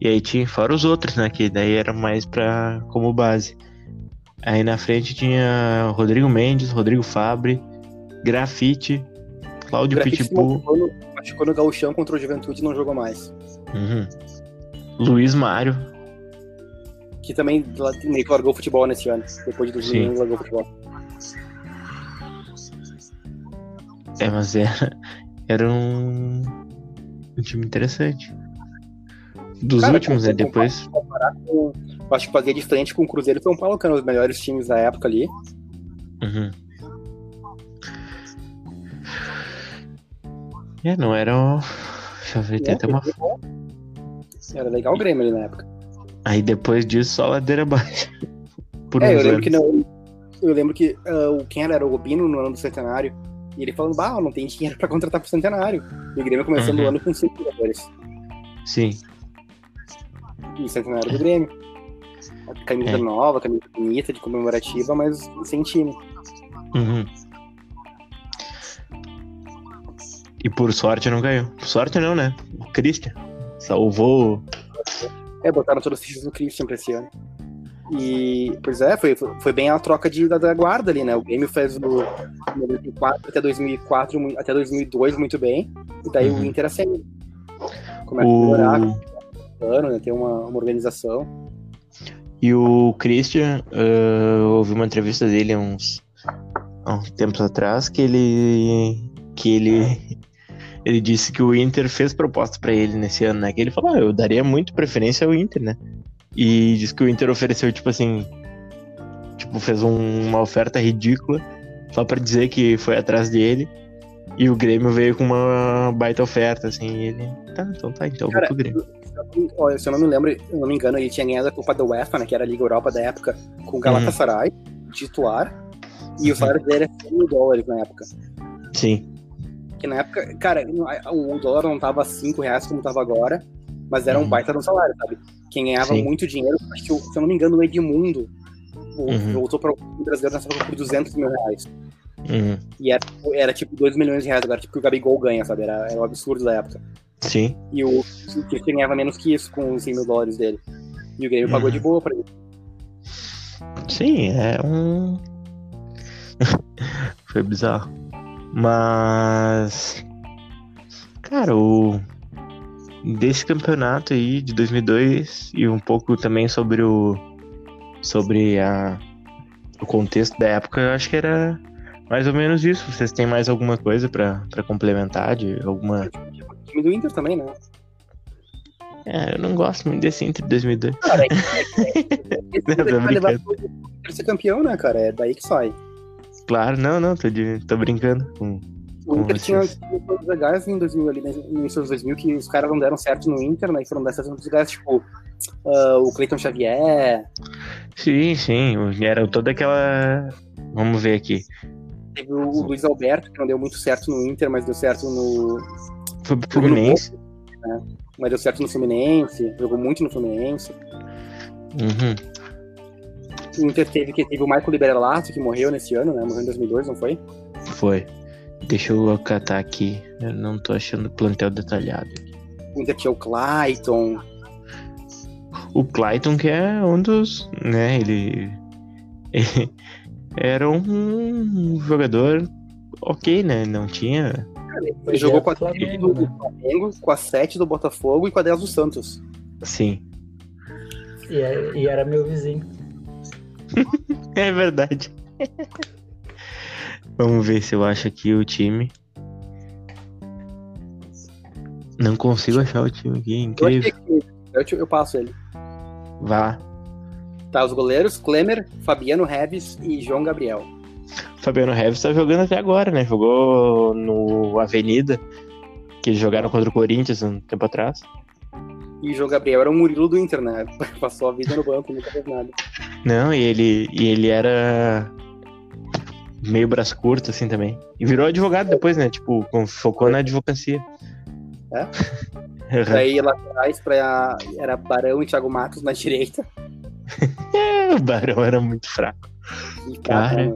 E aí tinha fora os outros, né? Que daí era mais pra, como base. Aí na frente tinha Rodrigo Mendes, Rodrigo Fabre, Grafite, Cláudio O Pitbull, machucou no, machucou no Gauchão contra o Juventude e não jogou mais. uhum. Luiz Mário. Que também meio que largou o futebol nesse ano. Depode 2001 Sim. largou o futebol. É, mas era, era um, um time interessante. Dos Cara, últimos, né? Depois. Comparar com, Eu acho que fazia de frente com o Cruzeiro e São Paulo, que eram os melhores times da época ali. Uhum. É, não era. o- Deixa eu ver, tem até uma. Era legal o Grêmio ali na época. Aí depois disso, só ladeira abaixo. [LAUGHS] Por É, eu lembro anos. que não. Eu lembro que o quem era, era o Rubino no ano do centenário. E ele falando, bah, não tem dinheiro pra contratar pro centenário. E o Grêmio começando Uhum. o ano com cinco jogadores. Sim. E o centenário do Grêmio. A camisa É. nova, camisa bonita, de comemorativa, mas sem time. Uhum. E por sorte não ganhou. Por sorte não, né? O Christian salvou. É, botaram todos os fichas no Christian pra esse ano. E, pois é, foi, foi bem a troca de, da, da guarda ali, né? O Grêmio fez o 94 até 2004, mu- até 2002 muito bem. E daí Uhum. o Inter assim. Começa a melhorar, O... ano, né? Tem uma, uma organização. E o Christian, eu ouvi uma entrevista dele há uns, há uns tempos atrás que ele. que ele. Ele disse que o Inter fez proposta pra ele nesse ano, né? Que ele falou, ah, eu daria muito preferência ao Inter, né? E disse que o Inter ofereceu, tipo assim. Tipo, fez um- uma oferta ridícula só pra dizer que foi atrás dele. E o Grêmio veio com uma baita oferta, assim. E ele. Tá, então tá, então eu vou Cara, pro Grêmio. Olha, se eu não me lembro, eu não me engano, ele tinha ganhado a Copa da UEFA, né? Que era a Liga Europa da época, com o Galatasaray, titular. E o salário dele era 100 mil dólares na época. Sim. Que na época, cara, o dólar não tava 5 reais como tava agora, mas era um Uhum. baita de um salário, sabe? Quem ganhava Sim. muito dinheiro, acho que, se eu não me engano, o Edmundo Uhum. voltou para o brasileiro nessa época por 200 mil reais. Uhum. E era, era tipo 2 milhões de reais agora, tipo que o Gabigol ganha, sabe? Era, era um absurdo da época. Sim. E o Christian ganhava menos que isso com os 100 mil dólares dele. E o Grêmio Uhum. pagou de boa pra ele. Sim, é um. [LAUGHS] Foi bizarro. Mas. Cara, o. Desse campeonato aí de 2002 e um pouco também sobre o. Sobre a. O contexto da época, eu acho que era mais ou menos isso. Vocês têm mais alguma coisa pra complementar? De alguma. Time do Inter também, né? É, eu não gosto muito desse Inter de 2002. Cara, é, [LAUGHS] é, é, Não, vai levar brincando. pro Inter ser campeão, né, cara? É daí que sai. Claro, não, não, tô, de, tô brincando. com- O Inter tinha coisas legais em 2000, ali, né, no início dos 2000, que os caras não deram certo no Inter, né? E foram dessas coisas legais, tipo, ah, o Cleiton Xavier, Sim, sim. Era toda aquela. Vamos ver aqui. teve o, o Luiz Alberto, que não deu muito certo no Inter, mas deu certo no. Foi pro Fluminense. Né? Mas deu certo no Fluminense, jogou muito no Fluminense. Uhum. O Inter teve, que teve o Michael Liberalato, que morreu nesse ano, né? Morreu em 2002, não foi? Foi. Deixa eu catar aqui. Eu não tô achando o plantel detalhado. O Inter tinha o Clayton, O Clayton, que é um dos. né, ele. ele [LAUGHS] era um jogador ok, né? Não tinha. Ele jogou com a Flamengo, 7 do né? Flamengo, com a 7 do Botafogo e com a 10 do Santos. Sim. E, é- e era meu vizinho. [LAUGHS] É verdade. Vamos ver se eu acho aqui o time. Não consigo achar o time aqui, incrível. eu, te- eu passo ele. Vá. Tá, os goleiros, Klemer, Fabiano Reves e João Gabriel. Fabiano Reves tá jogando até agora, né? Jogou no Avenida, que eles jogaram contra o Corinthians um tempo atrás. E o Gabriel era o Murilo do Inter, né? [LAUGHS] Passou a vida no banco, nunca fez nada. Não, e ele, e ele era meio braço curto, assim, também. E virou advogado depois, né? Tipo, focou na advocacia. É? [LAUGHS] Aham. Daí laterais pra, era Barão e Thiago Matos na direita. [LAUGHS] o Barão era muito fraco. E, Cara. né?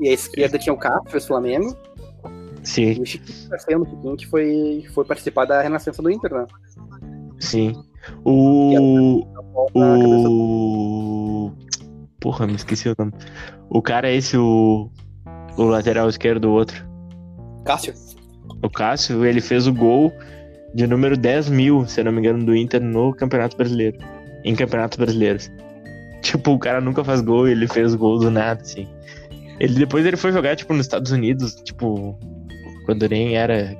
E a esquerda tinha o Cássio, Flamengo. E Sim, o Chiquinho Chiquinho que foi, foi participar da renascença do Inter, né? sim. O. O. Porra, me esqueci o nome. O cara é esse, o. O lateral esquerdo do outro. Cássio. O Cássio, ele fez o gol de número 10 mil, se não me engano, do Inter no Campeonato Brasileiro. Em Campeonatos Brasileiros. Tipo, o cara nunca faz gol e ele fez gol do nada, assim. Ele, depois ele foi jogar, tipo, nos Estados Unidos, tipo, quando nem era.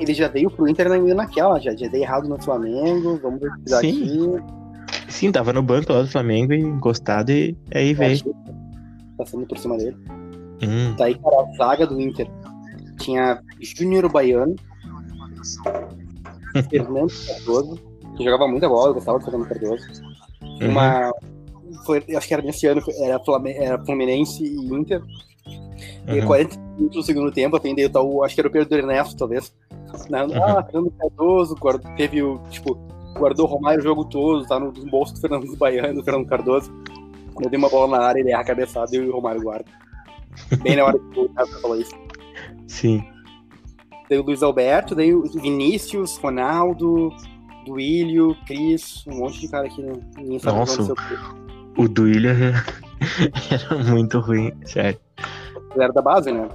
Ele já veio pro Inter na- naquela, já, já dei errado no Flamengo, vamos ver Sim. aqui. Sim, tava no banco lá do Flamengo e encostado e aí veio. Passando por cima dele. Hum, Daí, cara, a zaga do Inter tinha Júnior Baiano, [LAUGHS] Fernando Cardoso, que jogava muita bola, eu gostava do Fernando Cardoso. uhum, Uma. Foi, acho que era nesse ano, era, Flame- era Fluminense e Inter. E uhum. 40 minutos do segundo tempo, atendeu tal, acho que era o Pedro Ernesto, talvez. Na- Uhum. Ah, Fernando Cardoso, guarda- teve o, tipo, guardou o Romário o jogo todo, tá no bolso do Fernando [LAUGHS] Baiano, do Fernando Cardoso. Eu dei uma bola na área, ele erra a cabeçada e o Romário guarda. Bem na hora que o [LAUGHS] falou isso. Sim. Daí o Luiz Alberto, daí o Vinícius, Ronaldo, Duílio, Cris, um monte de cara aqui, né? Ninguém sabe Nossa. onde aconteceu. O do William [LAUGHS] era muito ruim, sério. Ele era da base, né?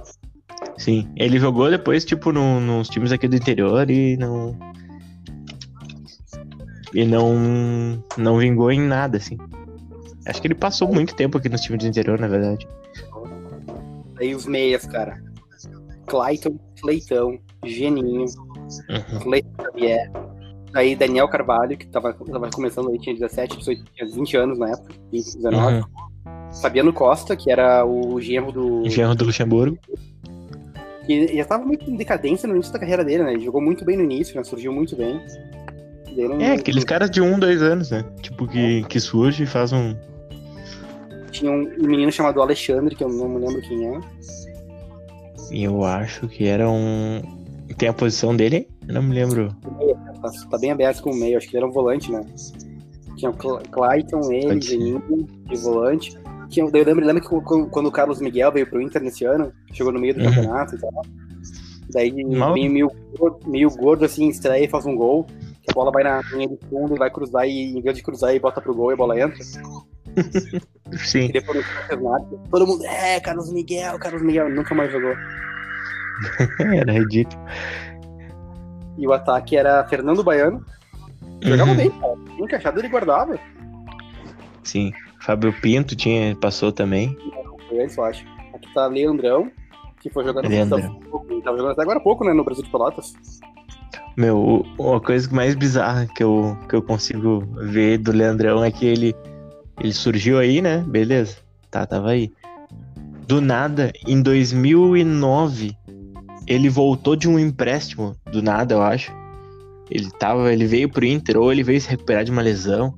Sim. Ele jogou depois, tipo, no, nos times aqui do interior e não. E não. Não vingou em nada, assim. Acho que ele passou muito tempo aqui nos times do interior, na verdade. Daí os meias, cara. Clayton, Cleitão, Geninho, Uhum. Cleiton Xavier. Daí Daniel Carvalho, que tava, tava começando aí, tinha 17, 18, tinha 20 anos na época, 20, 19. Uhum. Fabiano Costa, que era o genro do. Genro do Luxemburgo. que já tava muito em decadência no início da carreira dele, né? Ele jogou muito bem no início, né? Surgiu muito bem. Não- É, aqueles caras de um, dois anos, né? Tipo, que, que surge e faz um. Tinha um menino chamado Alexandre, que eu não me lembro quem é. E eu acho que era um. Tem a posição dele? Eu não me lembro. Tá, tá bem aberto com o meio, acho que ele era um volante, né? Tinha o Cla- Clayton, ele. Geninho, de volante. Tinha, eu lembro, lembra que quando, o Carlos Miguel veio pro Inter nesse ano, chegou no meio do Uhum. campeonato e tal. Daí meio, gordo- meio gordo assim, estreia e faz um gol. A bola vai na linha de fundo e vai cruzar e em vez de cruzar e bota pro gol e a bola entra. [LAUGHS] Sim. E depois. Todo mundo, é, Carlos Miguel, Carlos Miguel, nunca mais jogou. [LAUGHS] Era ridículo. E o ataque era Fernando Baiano. Jogava Uhum. bem, cara. Encaixado ele guardava. Sim. Fábio Pinto tinha, passou também. Foi esse, eu acho. Aqui tá Leandrão, que foi jogando Leandrão. Tava jogando até agora há pouco, né, no Brasil de Pelotas. Meu, o- a coisa mais bizarra que eu, que eu consigo ver do Leandrão é que ele, ele surgiu aí, né? Beleza. Tá, tava aí. Do nada, em 2009, ele voltou de um empréstimo. Do nada, eu acho. Ele tava, ele veio pro Inter, ou ele veio se recuperar de uma lesão.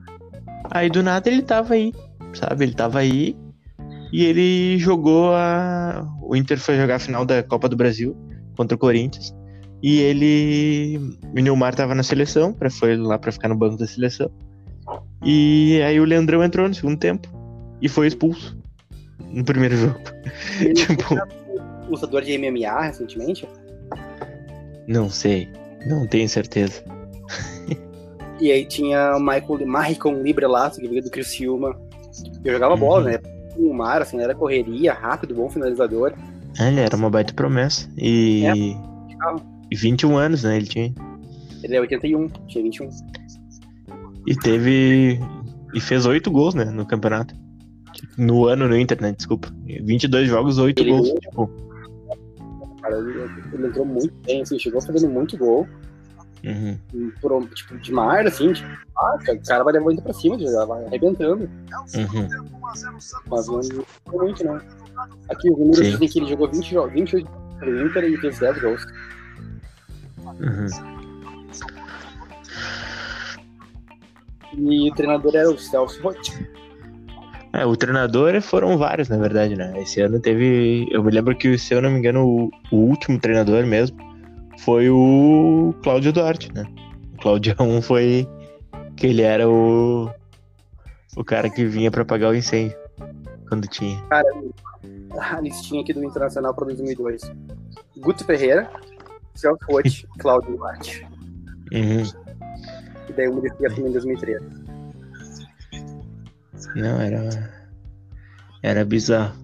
Aí do nada ele tava aí, sabe? Ele tava aí e ele jogou a. O Inter foi jogar a final da Copa do Brasil contra o Corinthians. E ele. O Nilmar tava na seleção, foi lá pra ficar no banco da seleção. E aí o Leandrão entrou no segundo tempo e foi expulso no primeiro jogo. [LAUGHS] Tipo, lutador de MMA recentemente. não sei, não tenho certeza. E aí tinha o Michael, Librelato, que veio do Criciúma. Eu jogava bola, Uhum. né? O Mar, assim, era correria, rápido, bom finalizador. Ah, Ele era uma baita promessa. E. E 21 anos, né? Ele tinha. Ele é 81, tinha 21. E teve. E fez 8 gols, né? No campeonato. No ano no Inter, né? Desculpa. 22 jogos, 8 Ele gols. ganhou. Tipo, Cara, ele, ele entrou muito bem, assim, chegou fazendo muito gol. uhum. Por, tipo, de mar, assim, tipo, ah, o cara vai levar ele pra cima, jogar, vai arrebentando. Uhum. Mas não jogou muito, não. Aqui os números Sim. dizem que ele jogou 20 jogos, 28 pelo Inter e fez 10 gols. Uhum. E o treinador era o Celso Rotti. É, o treinador foram vários, na verdade, né? Esse ano teve. Eu me lembro que, se eu não me engano, o, o último treinador mesmo foi o Cláudio Duarte, né? O Claudião foi. que ele era o. o cara que vinha pra apagar o incêndio. Quando tinha. Cara, a listinha aqui do Internacional para 2002. Guto Ferreira, Celso Rotti, [LAUGHS] Cláudio Duarte. Uhum. E daí o Muricy assumiu em 2013. Não, era. Era bizarro.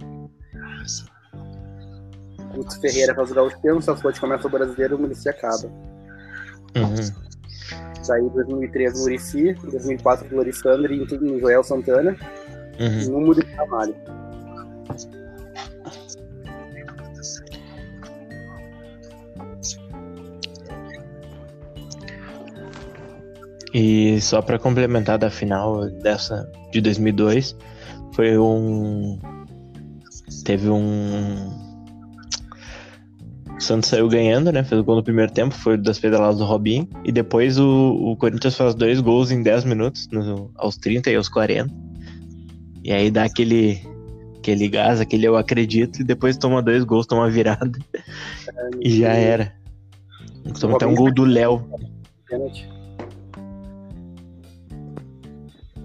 Guto Ferreira faz o Gauchão, Celso Rotti começa o brasileiro o Muricy acaba. Uhum. Daí 2013 o Muricy, 2004 o Alessandro e o Joel Santana. Uhum. E Muricy Ramalho. E só pra complementar da final dessa de 2002, foi um. Teve um. O Santos saiu ganhando, né? Fez o gol no primeiro tempo, foi das pedaladas do Robinho. E depois o, o Corinthians faz dois gols em 10 minutos, no- aos 30 e aos 40. E aí dá aquele, aquele gás, aquele eu acredito, e depois toma dois gols, toma virada. E já era. Toma até um gol do Léo. Pênalti.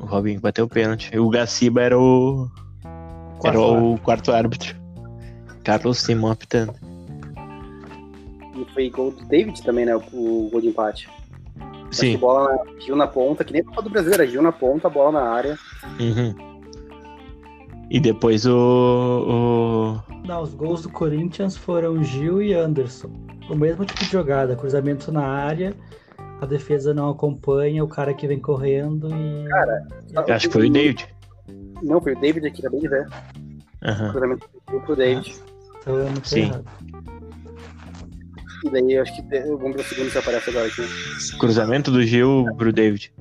O Robinho bateu o pênalti. O Gaciba era o. Quarto era o quarto árbitro. Carlos Simão apitando. E foi gol do David também, né? O, o gol de empate. Sim. bola na, Gil na ponta, que nem a do Brasil, era Gil na ponta, bola na área. Uhum. E depois o. Não, os gols do Corinthians foram Gil e Anderson. O mesmo tipo de jogada, cruzamento na área, a defesa não acompanha, o cara que vem correndo e. Cara, o acho que foi o David. Não, foi o David aqui, acabei de ver. Aham. Cruzamento do pro David. Então eu não errado. E daí eu acho que vamos ver o segundo se aparece agora aqui. Cruzamento do Gil pro David.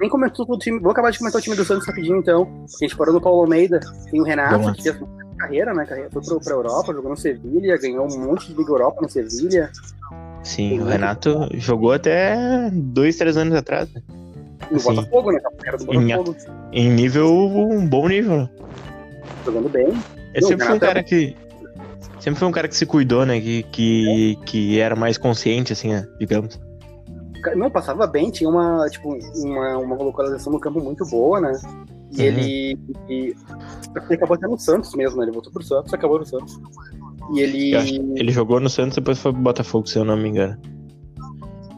Nem comentou o time. Vou acabar de comentar o time do Santos rapidinho, então. A gente parou no Paulo Almeida. Tem o Renato, que fez uma carreira, né? Carreira, foi pro, pra Europa, jogou no Sevilha, ganhou um monte de Liga Europa no Sevilha. Sim, o Renato jogou até dois, três anos atrás. né? No Sim. Botafogo, né? Carreira do Em- Botafogo. Em nível, um bom nível. Jogando bem. Ele Não, sempre foi um é cara que. Sempre foi um cara que se cuidou, né? Que, que, que era mais consciente, assim, né, digamos. Não, passava bem, tinha uma, tipo, uma, uma localização no campo muito boa, né? E Uhum. ele. E, ele acabou até no Santos mesmo, né? Ele voltou pro Santos acabou no Santos. E ele. Ele jogou no Santos depois foi pro Botafogo, se eu não me engano.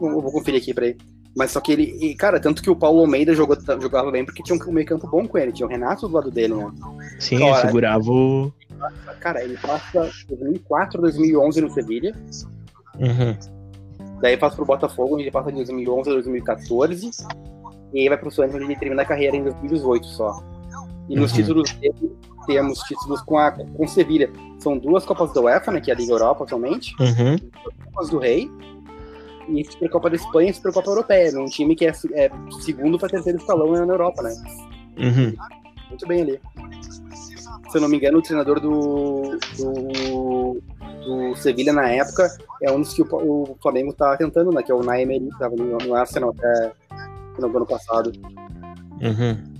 Eu vou conferir aqui pra ele. Mas só que ele. e, cara, tanto que o Paulo Almeida jogou, jogava bem porque tinha um meio campo bom com ele. Tinha o Renato do lado dele, né? Sim, ele segurava o. Cara, ele passa 2004, 2011 no Sevilha. Uhum. Daí passa pro Botafogo, onde ele passa de 2011 a 2014. E aí vai pro Santos, onde ele termina a carreira em 2018 só. E nos Uhum. títulos dele, temos títulos com a com Sevilha. São duas Copas da UEFA, né? Que é a Liga Europa atualmente. Uhum. Copas do Rei. E Supercopa da Espanha e Supercopa Europeia. Num time que é, é segundo para terceiro escalão na Europa, né? Uhum. Muito bem ali. Se eu não me engano, o treinador do, do, do Sevilha na época é um dos que o, o Flamengo tá tentando, né? Que é o Nay Emery, que tava no, no Arsenal no final do ano passado. Uhum.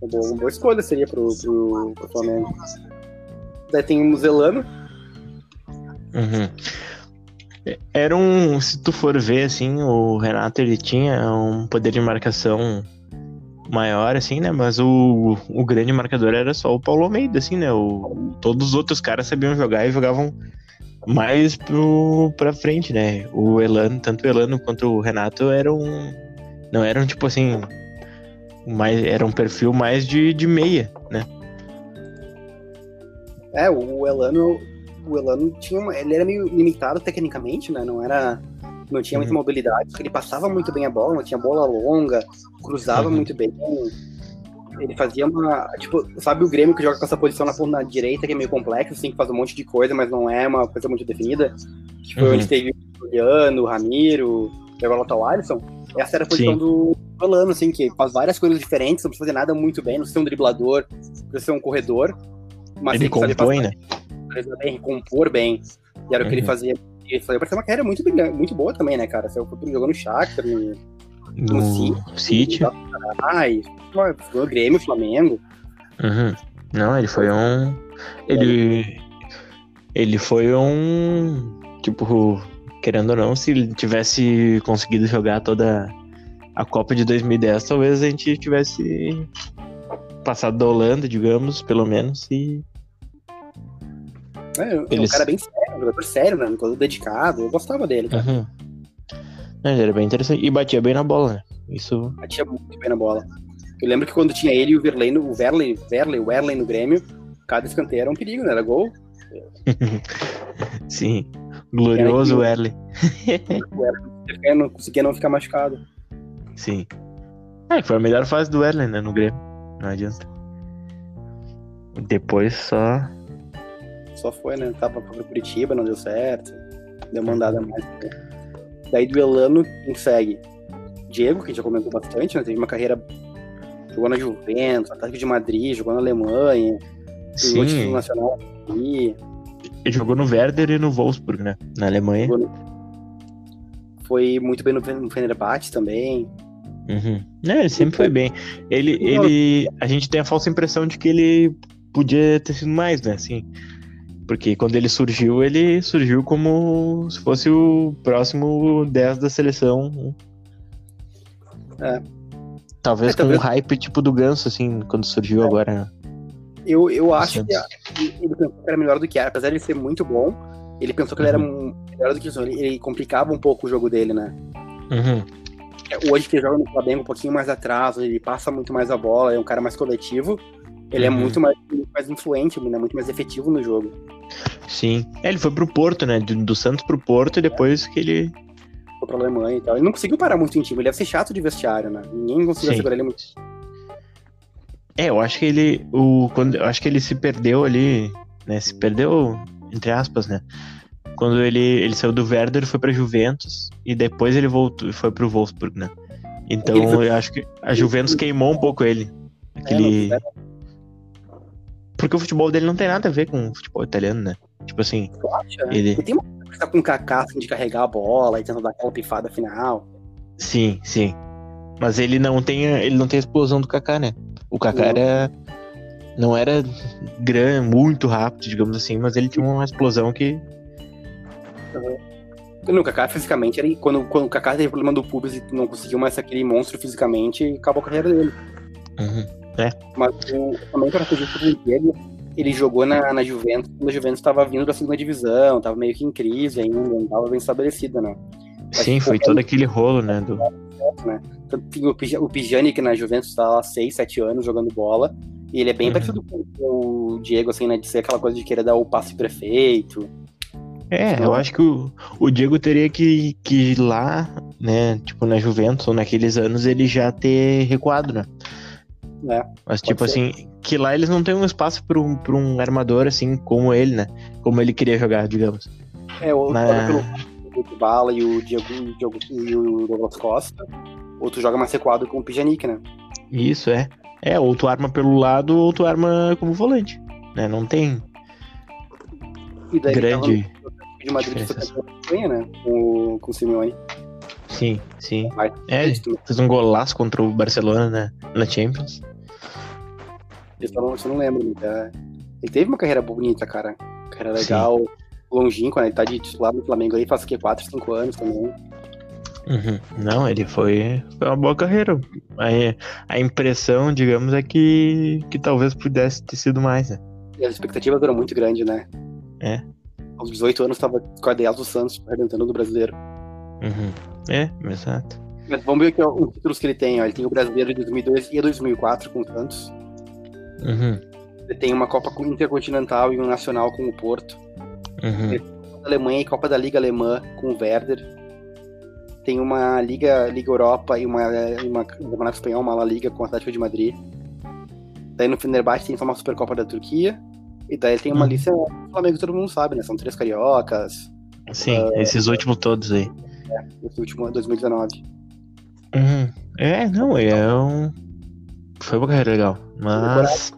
Uma boa, uma boa escolha seria pro, pro, pro Flamengo. Daí tem o Muzelano. Uhum. Era um. Se tu for ver, assim, o Renato ele tinha um poder de marcação maior, assim, né? Mas o, o grande marcador era só o Paulo Almeida, assim, né? O, todos os outros caras sabiam jogar e jogavam mais pro, pra frente, né? O Elano, tanto o Elano quanto o Renato eram. Não eram tipo assim. Mais, era um perfil mais de, de meia, né? É, o Elano. O Elano tinha uma, ele era meio limitado tecnicamente, né? Não era. Não tinha muita Uhum. mobilidade, porque ele passava muito bem a bola, não tinha bola longa, cruzava Uhum. muito bem. Ele fazia uma. Tipo, sabe o Grêmio que joga com essa posição na ponta direita, que é meio complexo, assim, que faz um monte de coisa, mas não é uma coisa muito definida? Que foi Uhum. onde teve o Juliano, o Ramiro, e agora tá o Alisson. Essa era a posição Sim. do Elano, assim, que faz várias coisas diferentes, não precisa fazer nada muito bem, não precisa ser um driblador, não precisa ser um corredor. Mas Ele compõe, né? bem, recompor bem. E era o que ele Uhum. fazia. Ele fazia uma carreira muito, muito boa também, né, cara? Jogou no Shakhtar, no, No City. Ai, jogou no Grêmio, Flamengo. Uhum. Não, ele foi um. Ele. Ele foi um. Tipo, querendo ou não, se ele tivesse conseguido jogar toda a Copa de 2010, talvez a gente tivesse passado da Holanda, digamos, pelo menos, e. É, é um cara bem sério, um jogador sério, né? Todo dedicado. Eu gostava dele, cara. Uhum. Ele era bem interessante. E batia bem na bola, né? Isso. Batia muito bem na bola. Eu lembro que quando tinha ele e o Verley, o Verley, Verley, o Werley no Grêmio, cada escanteio era um perigo, né? Era gol. [LAUGHS] Sim. Glorioso Era Erle. O não conseguia não ficar machucado. Sim. É, foi a melhor fase do Erle, né? No Grêmio. Não adianta. Depois só. Só foi, né? Tava pro Curitiba, não deu certo. Deu mandada mais. Daí do Elano, quem segue? Diego, que a gente já comentou bastante, né? Teve uma carreira. Jogou na Juventus, Atlético de Madrid, jogou na Alemanha, jogou Sim, nacional aqui. ele jogou no Werder e no Wolfsburg, né? Na Alemanha. no- Foi muito bem no, no Fenerbahçe também. Uhum. É, ele sempre foi bem. Ele, ele, a gente tem a falsa impressão de que ele podia ter sido mais, né? Assim, porque quando ele surgiu, ele surgiu como se fosse o próximo 10 da seleção. É. Talvez É, com um talvez- hype tipo do Ganso, assim, quando surgiu agora. né? Eu, eu acho que ele pensou que era melhor do que era. Apesar de ele ser muito bom, ele pensou que ele era um- melhor do que isso. Ele, ele complicava um pouco o jogo dele, né? Uhum. É, Hoje que ele joga no Flamengo um pouquinho mais atrás, ele passa muito mais a bola, é um cara mais coletivo. Ele é Uhum. muito mais, muito mais influente, né? muito mais efetivo no jogo. Sim. É, ele foi pro Porto, né? Do, do Santos pro Porto e depois que ele. Foi pra Alemanha e tal. Ele não conseguiu parar muito em time, ele deve ser chato de vestiário, né? Ninguém conseguiu Sim. segurar ele muito. É, eu acho que ele. O, quando, eu acho que ele se perdeu ali, né? Se perdeu, entre aspas, né? Quando ele, ele saiu do Werder, foi pra Juventus e depois ele voltou, foi pro Wolfsburg, né? Então foi- eu acho que a Juventus queimou um pouco ele. Aquele... É, Porque o futebol dele não tem nada a ver com o futebol italiano, né? Tipo assim, acha? Ele- Ele tem uma coisa que tá com o Kaká assim, de carregar a bola e tentando dar aquela pifada final. sim, sim. Mas ele não tem, a- ele não tem a explosão do Kaká, né? O Kaká Não. era não era grande, muito rápido, digamos assim, mas ele tinha uma explosão que No Kaká, fisicamente, ele, quando, quando o Kaká teve problema do pubis e não conseguiu mais aquele monstro fisicamente, acabou a carreira dele. Uhum. Mas o, também para fugir pro Diego, ele jogou na, na Juventus, quando a Juventus estava vindo da segunda divisão, estava meio que em crise ainda, não estava bem estabelecida, né? Sim, foi todo aquele rolo, né? Do... né? O, Pij- o Pjanic que na Juventus está há 6, 7 anos jogando bola, e ele é bem Uhum. parecido com o Diego, assim, né? De ser aquela coisa de querer dar o passe perfeito. É, eu acho que o, o Diego teria que, que ir lá, né? Tipo, na Juventus ou naqueles anos, ele já ter recuado, né? É, Mas, tipo ser. assim, que lá eles não têm um espaço pra um, pra um armador, assim, como ele, né? Como ele queria jogar, digamos. É, o Na- pelo o Bala e o Diego, Diego e o Douglas Costa. Outro joga mais recuado com o Pjanic, né? Isso, é. É, ou tu arma pelo lado, ou tu arma como volante. Né? Não tem E grande. de Madrid Espanha, né? Com, com o Simeone. Sim, sim. Mas, É, ele fez um golaço contra o Barcelona né? na Champions. Eu não, eu não lembro. né? É, Ele teve uma carreira bonita, cara. Carreira legal, longínqua, né? Ele tá de titular no Flamengo aí faz o quê? 4, 5 anos também. Uhum. Não, ele foi, foi uma boa carreira. A, a impressão, digamos, é que, que talvez pudesse ter sido mais, né? E as expectativas eram muito grandes, né? É. Aos 18 anos tava com a 10 do Santos arrebentando do brasileiro. Uhum. É, exato. Mas vamos ver aqui ó, os títulos que ele tem. Ó. Ele tem o brasileiro de 2002 e 2004 com o Santos. Uhum. Tem uma Copa Intercontinental e um Nacional com o Porto. Uhum. Copa da Alemanha e Copa da Liga Alemã com o Werder. Tem uma Liga, Liga Europa e uma, uma um Campeonato Espanhol, uma La Liga com o Atlético de Madrid. Daí no Fenerbahçe tem só uma Supercopa da Turquia. E daí tem uma Uhum. lista do Flamengo todo mundo sabe, né? São três cariocas. Sim, esses últimos todos aí. Esse último é 2019. Uhum. É, não, é um. Foi uma carreira legal. Mas.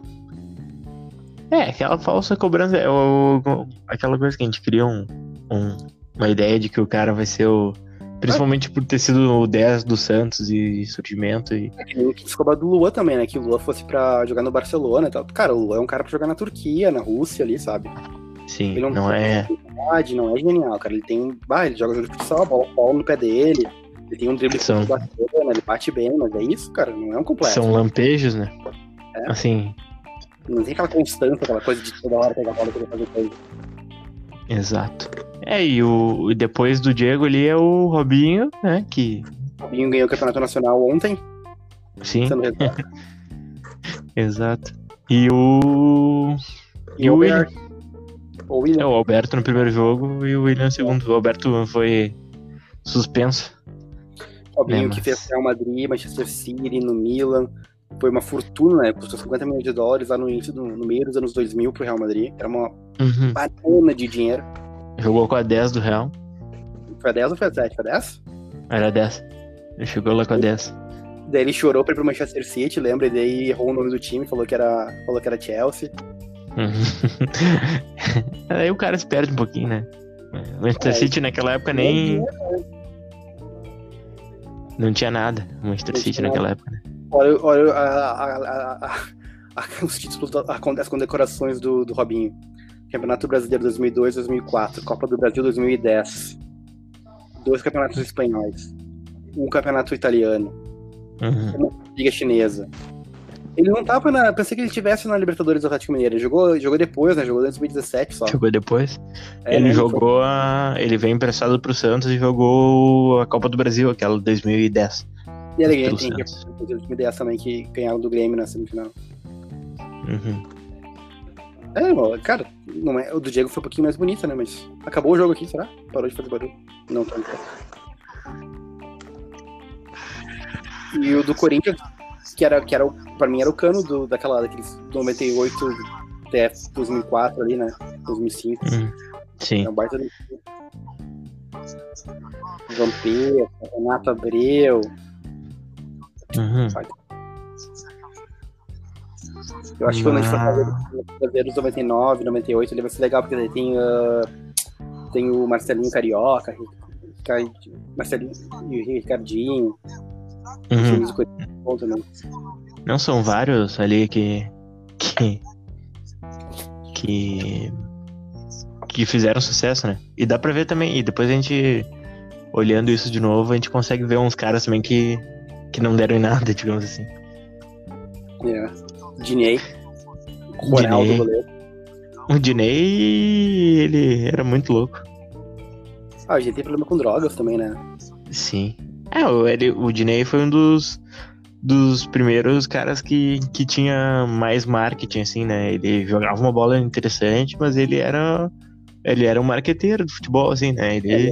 É, aquela falsa cobrança. É o... aquela coisa que a gente cria um, um- uma ideia de que o cara vai ser o. Principalmente por ter sido o 10 do Santos e surgimento. E... É que nem o que se cobra do Luan também, né? Que o Luan fosse pra jogar no Barcelona e tal. Cara, o Luan é um cara pra jogar na Turquia, na Rússia ali, sabe? Sim, Ele não é. habilidade, não é genial, cara. Ele tem. Bah, ele joga jogo de futsal, a bola bola no pé dele. Ele tem um drible São- bacana, ele bate bem, mas é isso, cara. Não é um completo. São lampejos, né? É. Assim, Não tem aquela constância, aquela coisa de toda hora pegar a bola e fazer coisa. exato. É, e, o, e depois do Diego ali é o Robinho, né? Que. O Robinho ganhou o campeonato nacional ontem, Sim, [LAUGHS] exato. E o. E o o William. William. O William. É, o Alberto no primeiro jogo e o William no segundo. O Alberto foi suspenso. Robinho É, que fez Real Madrid, Manchester City, no Milan. Foi uma fortuna, né? Custou 50 milhões de dólares lá no início, do, no meio dos anos 2000 pro Real Madrid. Era uma Uhum. banana de dinheiro. Jogou com a 10 do Real. Foi a 10 ou foi a 7? Foi a 10? Era 10. Ele chegou lá com a 10. Daí ele chorou pra ir pro Manchester City, lembra? E daí errou o nome do time, falou que era, falou que era Chelsea. [LAUGHS] Aí o cara se perde um pouquinho, né? Manchester É, City naquela época nem. Não tinha nada. Manchester City naquela época, né? Olha, olha a, a- a- [LAUGHS] os títulos, as condecorações do, do Robinho. Campeonato Brasileiro 2002, 2004, Copa do Brasil 2010. Dois campeonatos espanhóis. Um campeonato italiano. Uhum. Liga chinesa. Ele não tava na. Pensei que ele estivesse na Libertadores do Atlético Mineiro. Ele jogou, jogou depois, né? Jogou em 2017 só. Jogou depois. É, ele jogou a. Ele veio emprestado pro Santos e jogou a Copa do Brasil, aquela de 2010. E ele ganhou pelo tem Santos. em 2010 também, que ganharam do Grêmio na semifinal. Uhum. É, cara, não é, o do Diego foi um pouquinho mais bonito, né? Mas acabou o jogo aqui, será? Parou de fazer barulho. Não tanto. E o do Corinthians, que era, que era o, pra mim era o cano do, daquela, daqueles 98 até 2004 ali, né? 2005. Uhum. Sim. É um baita do... Vampiro, Renato Abreu. Uhum. Eu acho que quando a gente for fazer os brasileiros 99, 98, ele vai ser legal, porque daí tem, ah, tem o Marcelinho Carioca, Marcelinho e o Ricardinho, Uhum. também. Não são vários ali que. que. que. que fizeram sucesso, né? E dá pra ver também. E depois a gente, olhando isso de novo, a gente consegue ver uns caras também que. que não deram em nada, [LAUGHS] digamos assim. É. Dinei. Ronaldo goleiro. O Diney, ele era muito louco. Ah, a gente tem problema com drogas também, né? Sim. É, o, ele, o Diney foi um dos, dos primeiros caras que, que tinha mais marketing, assim, né? Ele jogava uma bola interessante, mas ele era. Ele era um marqueteiro de futebol, assim, né? Ele.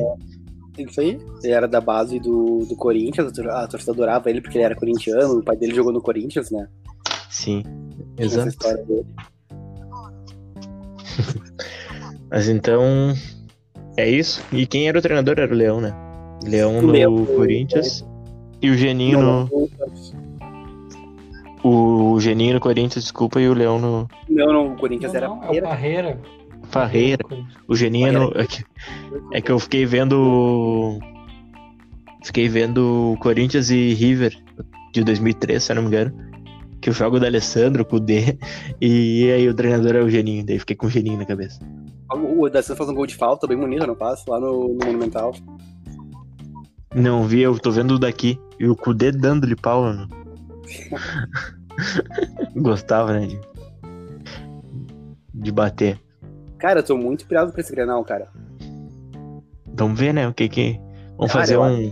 Isso aí. Ele era da base do, do Corinthians, a tor- a torcida adorava ele porque ele era corintiano, o pai dele jogou no Corinthians, né? Sim. Tinha Essa Exato. história dele. [LAUGHS] Mas então. É isso. E quem era o treinador era o Leão, né? Leão no Leão Corinthians. E o Geninho Não, no. O Geninho no Corinthians, desculpa, e o Leão no não, não, o Corinthians Não, era não, é o Parreira. Farreira. O Geninho no. É que, é que eu fiquei vendo. Fiquei vendo Corinthians e River de 2003, se eu não me engano. Que eu jogo do Alessandro, com o D. E aí o treinador é o Geninho. Daí fiquei com o Geninho na cabeça. O Dacian faz um gol de falta bem bonito, não passa? Lá no, no Monumental. Não vi, eu tô vendo daqui. E o Kudê dando-lhe pau. mano. [LAUGHS] Gostava, né? De, de bater. Cara, eu tô muito pirado pra esse Grenal, cara. Vamos ver, né? O que que. Vamos Cara, fazer um.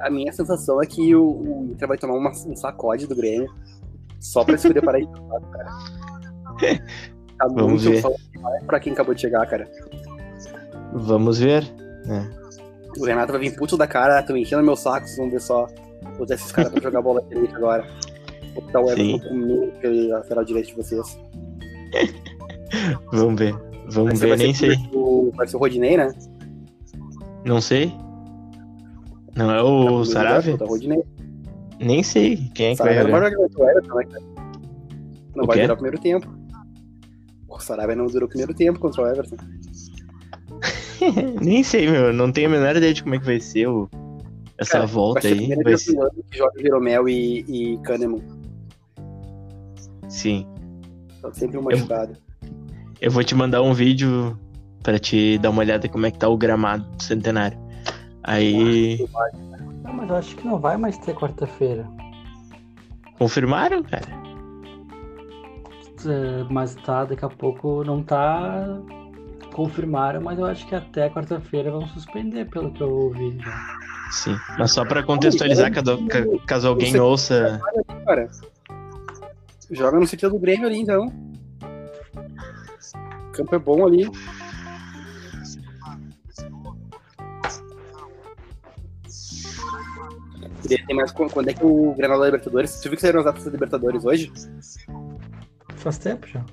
A minha sensação é que o, o Inter vai tomar uma- um sacode do Grêmio só pra se preparar de fato, cara. Tá Vamos ver. pra quem acabou de chegar, cara. Vamos ver. O Renato vai vir puto da cara, tô enchendo meu saco, vocês vão ver só. Vou botar esses caras pra jogar bola direita agora. Vou botar o. Everton comigo, que é lateral direito de vocês. [LAUGHS] Vamos ver. Vamos ver, nem sei. O, vai ser o Rodinei, né? Não sei. Não é o Tá Sarave? Rodinei. Nem sei quem é que vai Sarabia não vai jogar. jogar o Everton, né, cara? Não O vai quê? durar o primeiro tempo. O Sarabia não durou o primeiro tempo contra o Everton. [LAUGHS] Nem sei, meu. Não tenho a menor ideia de como é que vai ser o... essa Cara, volta vai ser a aí. Vai ser... que joga Jeromel e, e Kahneman. Sim. Tá sempre um machucado. Eu vou te mandar um vídeo pra te dar uma olhada como é que tá o gramado do centenário. Aí. Não, mas eu acho que não vai mais ter quarta-feira. Confirmaram, cara? É, Mas tá, daqui a pouco não tá. Confirmaram, mas eu acho que até quarta-feira vão suspender, pelo que eu ouvi já. Sim. Mas só pra contextualizar, caso, ca- caso alguém Você- ouça. Cara. Joga no sentido do Grêmio ali, então. O campo é bom ali. Queria ter mais qu- quando é que o Granal da Libertadores. Você viu que saíram as datas da Libertadores hoje? Faz tempo já.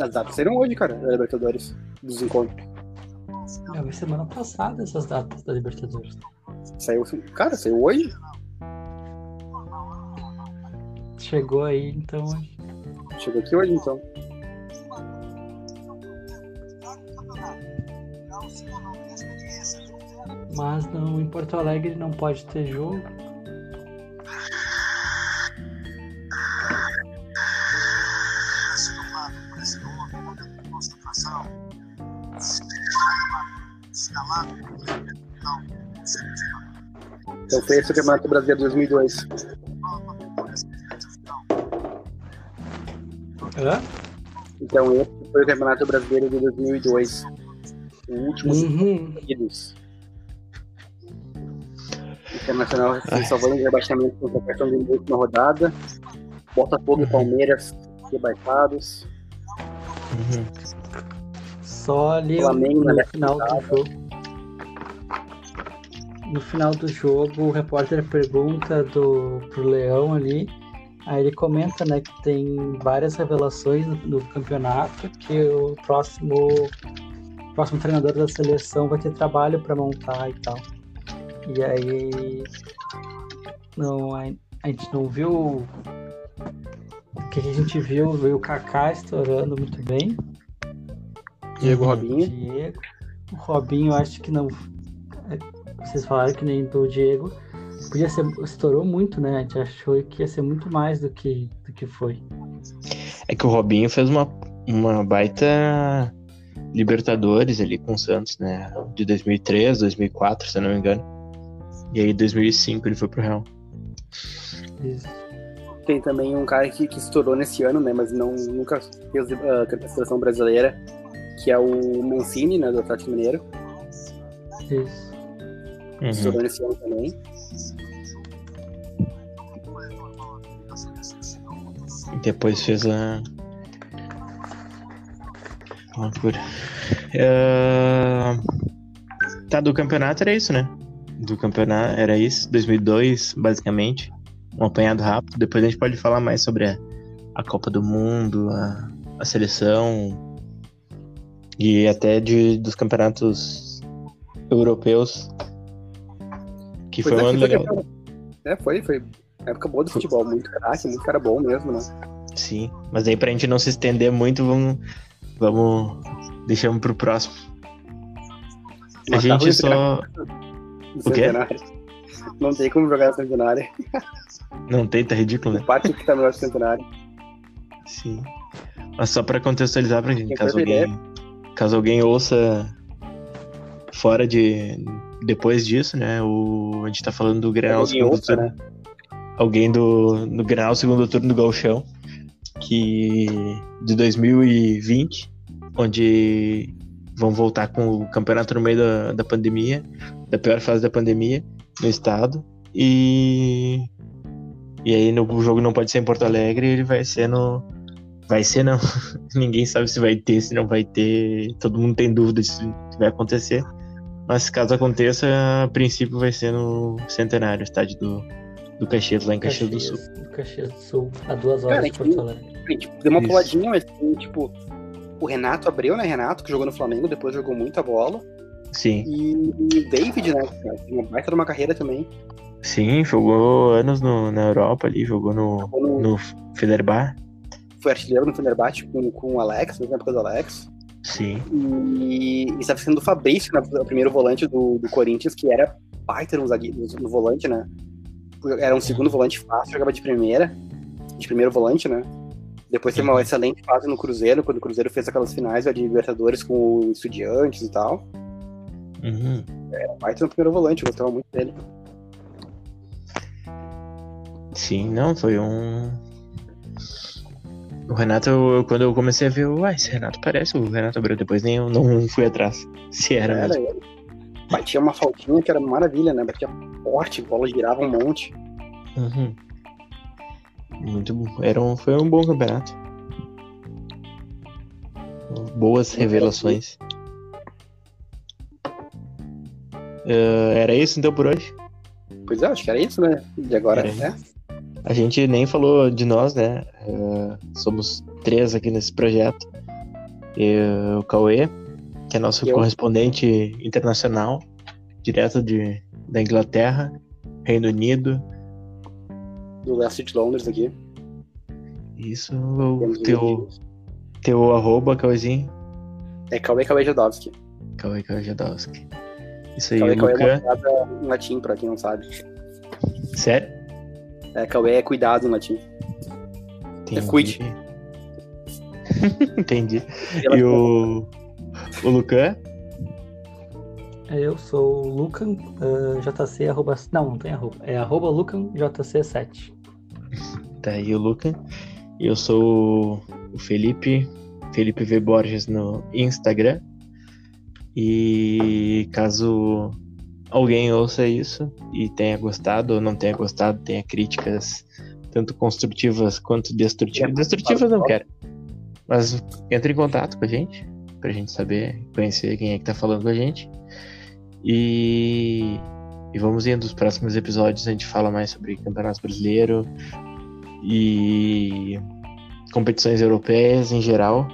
As datas saíram hoje, cara, da Libertadores, dos encontros. É, foi semana passada essas datas da Libertadores. Saiu, cara, saiu hoje? Chegou aí, então. Chegou aqui hoje, então. Mas não, em Porto Alegre não pode ter jogo. Então foi esse o Campeonato Brasileiro 2002. Hã? Então esse foi o Campeonato Brasileiro de 2002. O último Uhum. seguidos. Internacional se salvando de rebaixamento com cartão de última rodada. Botafogo e Uhum. Palmeiras rebaixados. Uhum. Só ali Flamengo, né? final do jogo. No final do jogo, o repórter pergunta do, pro Leão ali. Aí ele comenta, né, que tem várias revelações no, no campeonato, que o próximo, o próximo treinador da seleção vai ter trabalho para montar e tal. E aí não, a, a gente não viu o que a gente viu, veio o Kaká estourando muito bem. Diego. Robinho. Diego. O Robinho, acho que não. Vocês falaram que nem do Diego. Podia ser. Estourou muito, né? A gente achou que ia ser muito mais do que, do que foi. É que o Robinho fez uma, uma baita Libertadores ali com o Santos, né? De 2003, 2004, se eu não me engano. E aí, 2005, ele foi pro Real. Isso. Tem também um cara que, que estourou nesse ano, né? Mas não, nunca fez a seleção brasileira, que é o Mancini, né? Do Atlético Mineiro. Isso. Uhum. Estourou nesse ano também. E depois fez a. Loucura. É, Tá, do campeonato era isso, né? Do campeonato era isso, 2002, basicamente. Um apanhado rápido. Depois a gente pode falar mais sobre a, a Copa do Mundo, a, a seleção e até de, dos campeonatos europeus. Que foi um é, ano foi legal. campeão. É, foi, foi. Época boa do futebol, muito craque, muito cara bom mesmo, né? Sim, mas aí pra gente não se estender muito, vamos. Vamos. Deixamos pro próximo. A Mas tá gente só. O quê? Não tem como jogar centenário. Não tem, tá ridículo, O né? parte que tá melhor centenário. Sim. Mas só pra contextualizar pra gente, caso alguém. Caso alguém ouça fora de. Depois disso, né? O... A gente tá falando do Grenal segundo turno. Alguém do. No Grenal segundo turno do Galchão. Que. De 2020, onde vão voltar com o campeonato no meio da, da pandemia, da pior fase da pandemia no estado. E. E aí no, o jogo não pode ser em Porto Alegre, ele vai ser no. Vai ser não. [LAUGHS] Ninguém sabe se vai ter, se não vai ter. Todo mundo tem dúvida se vai acontecer. Mas caso aconteça, a princípio vai ser no Centenário, estádio do, do Caxias, lá em Caxias do Sul. Caxias do Sul, a duas horas Cara, de Porto Alegre. Deu uma Isso. puladinha, mas tem, tipo, o Renato Abreu, né? Renato, que jogou no Flamengo, depois jogou muita bola. Sim, E o David, né? Tem uma baita de uma carreira também. sim, jogou anos no, na Europa ali, jogou no, Jogou no- no Fenerbahçe. Foi artilheiro no Fenerbahçe com, com o Alex, na época do Alex. Sim, E e estava sendo o Fabrício, né, o primeiro volante do, do Corinthians, que era baita no, no, volante, né? Era um segundo volante fácil, jogava de primeira, de primeiro volante, né? Depois teve uma Uhum. excelente fase no Cruzeiro, quando o Cruzeiro fez aquelas finais de Libertadores com o Estudiantes e tal. uhum. Baita no primeiro volante, eu gostava muito dele. sim, não, foi um. O Renato, eu- quando eu comecei a ver, uai, esse Renato parece o Renato Abreu, depois nem eu não fui atrás. Se era, Era mesmo. Batia uma faltinha que era maravilha, né? Batia forte, a bola girava um monte. Uhum. Muito bom. Era um, foi um bom campeonato. Boas revelações. Eh, era isso então por hoje? Pois é, acho que era isso, né? De agora, né? A gente nem falou de nós, né? Eh, somos três aqui nesse projeto. Eu, o Cauê, que é nosso Eu. correspondente internacional, direto de, da Inglaterra, Reino Unido. Do leste de Londres aqui. Isso, o teu, teu arroba, Cauêzinho. É Cauê Cauê Jadowski. Cauê Kajadowski. Isso aí, Cauê Cauê é uma em latim, pra quem não sabe. Sério? É, Cauê é cuidado em latim. Entendi. cuide. [LAUGHS] Entendi. E o, o Lucan? Eu sou o Lucan ah, JC, arroba, não, não tem arroba, é arroba Lucan JC7. Tá aí o Lucan. Eu sou o Felipe, Felipe V. Borges no Instagram. E caso alguém ouça isso e tenha gostado ou não tenha gostado, tenha críticas tanto construtivas quanto destrutivas. Destrutivas não quero. Mas entre em contato com a gente, pra gente saber, conhecer quem é que tá falando com a gente. E, e vamos indo nos próximos episódios, a gente fala mais sobre Campeonato Brasileiro e competições europeias em geral.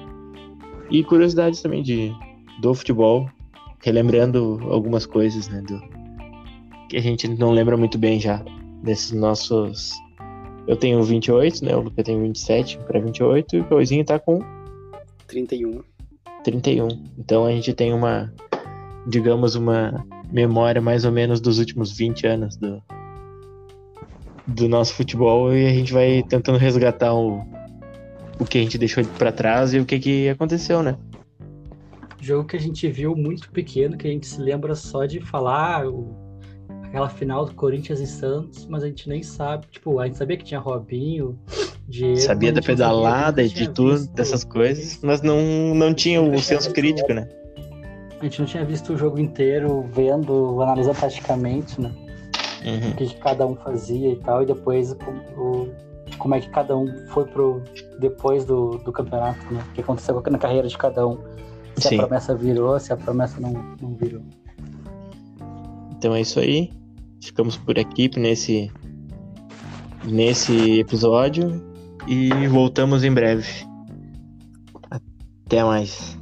E curiosidades também de, do futebol, relembrando algumas coisas, né? Do, que a gente não lembra muito bem já desses nossos. Eu tenho 28, né? O Luca tem 27 para 28 e o Coisinho tá com 31. 31. Então a gente tem uma, digamos, uma memória mais ou menos dos últimos 20 anos do, do nosso futebol e a gente vai tentando resgatar o, o que a gente deixou pra trás e o que, que aconteceu, né? Jogo que a gente viu muito pequeno, que a gente se lembra só de falar o- aquela final do Corinthians e Santos, mas a gente nem sabe, tipo, a gente sabia que tinha Robinho, Diego, Sabia da sabia, pedalada e de tudo, visto- dessas coisas, mas não, não tinha o senso crítico, né? A gente não tinha visto o jogo inteiro, vendo, analisando taticamente, né? Uhum. o que cada um fazia e tal, e depois o, o- como é que cada um foi pro depois do, do campeonato, né? O que aconteceu na carreira de cada um. Se Sim. a promessa virou, se a promessa não, não virou. Então é isso aí. Ficamos por aqui nesse, nesse episódio e voltamos em breve. Até mais.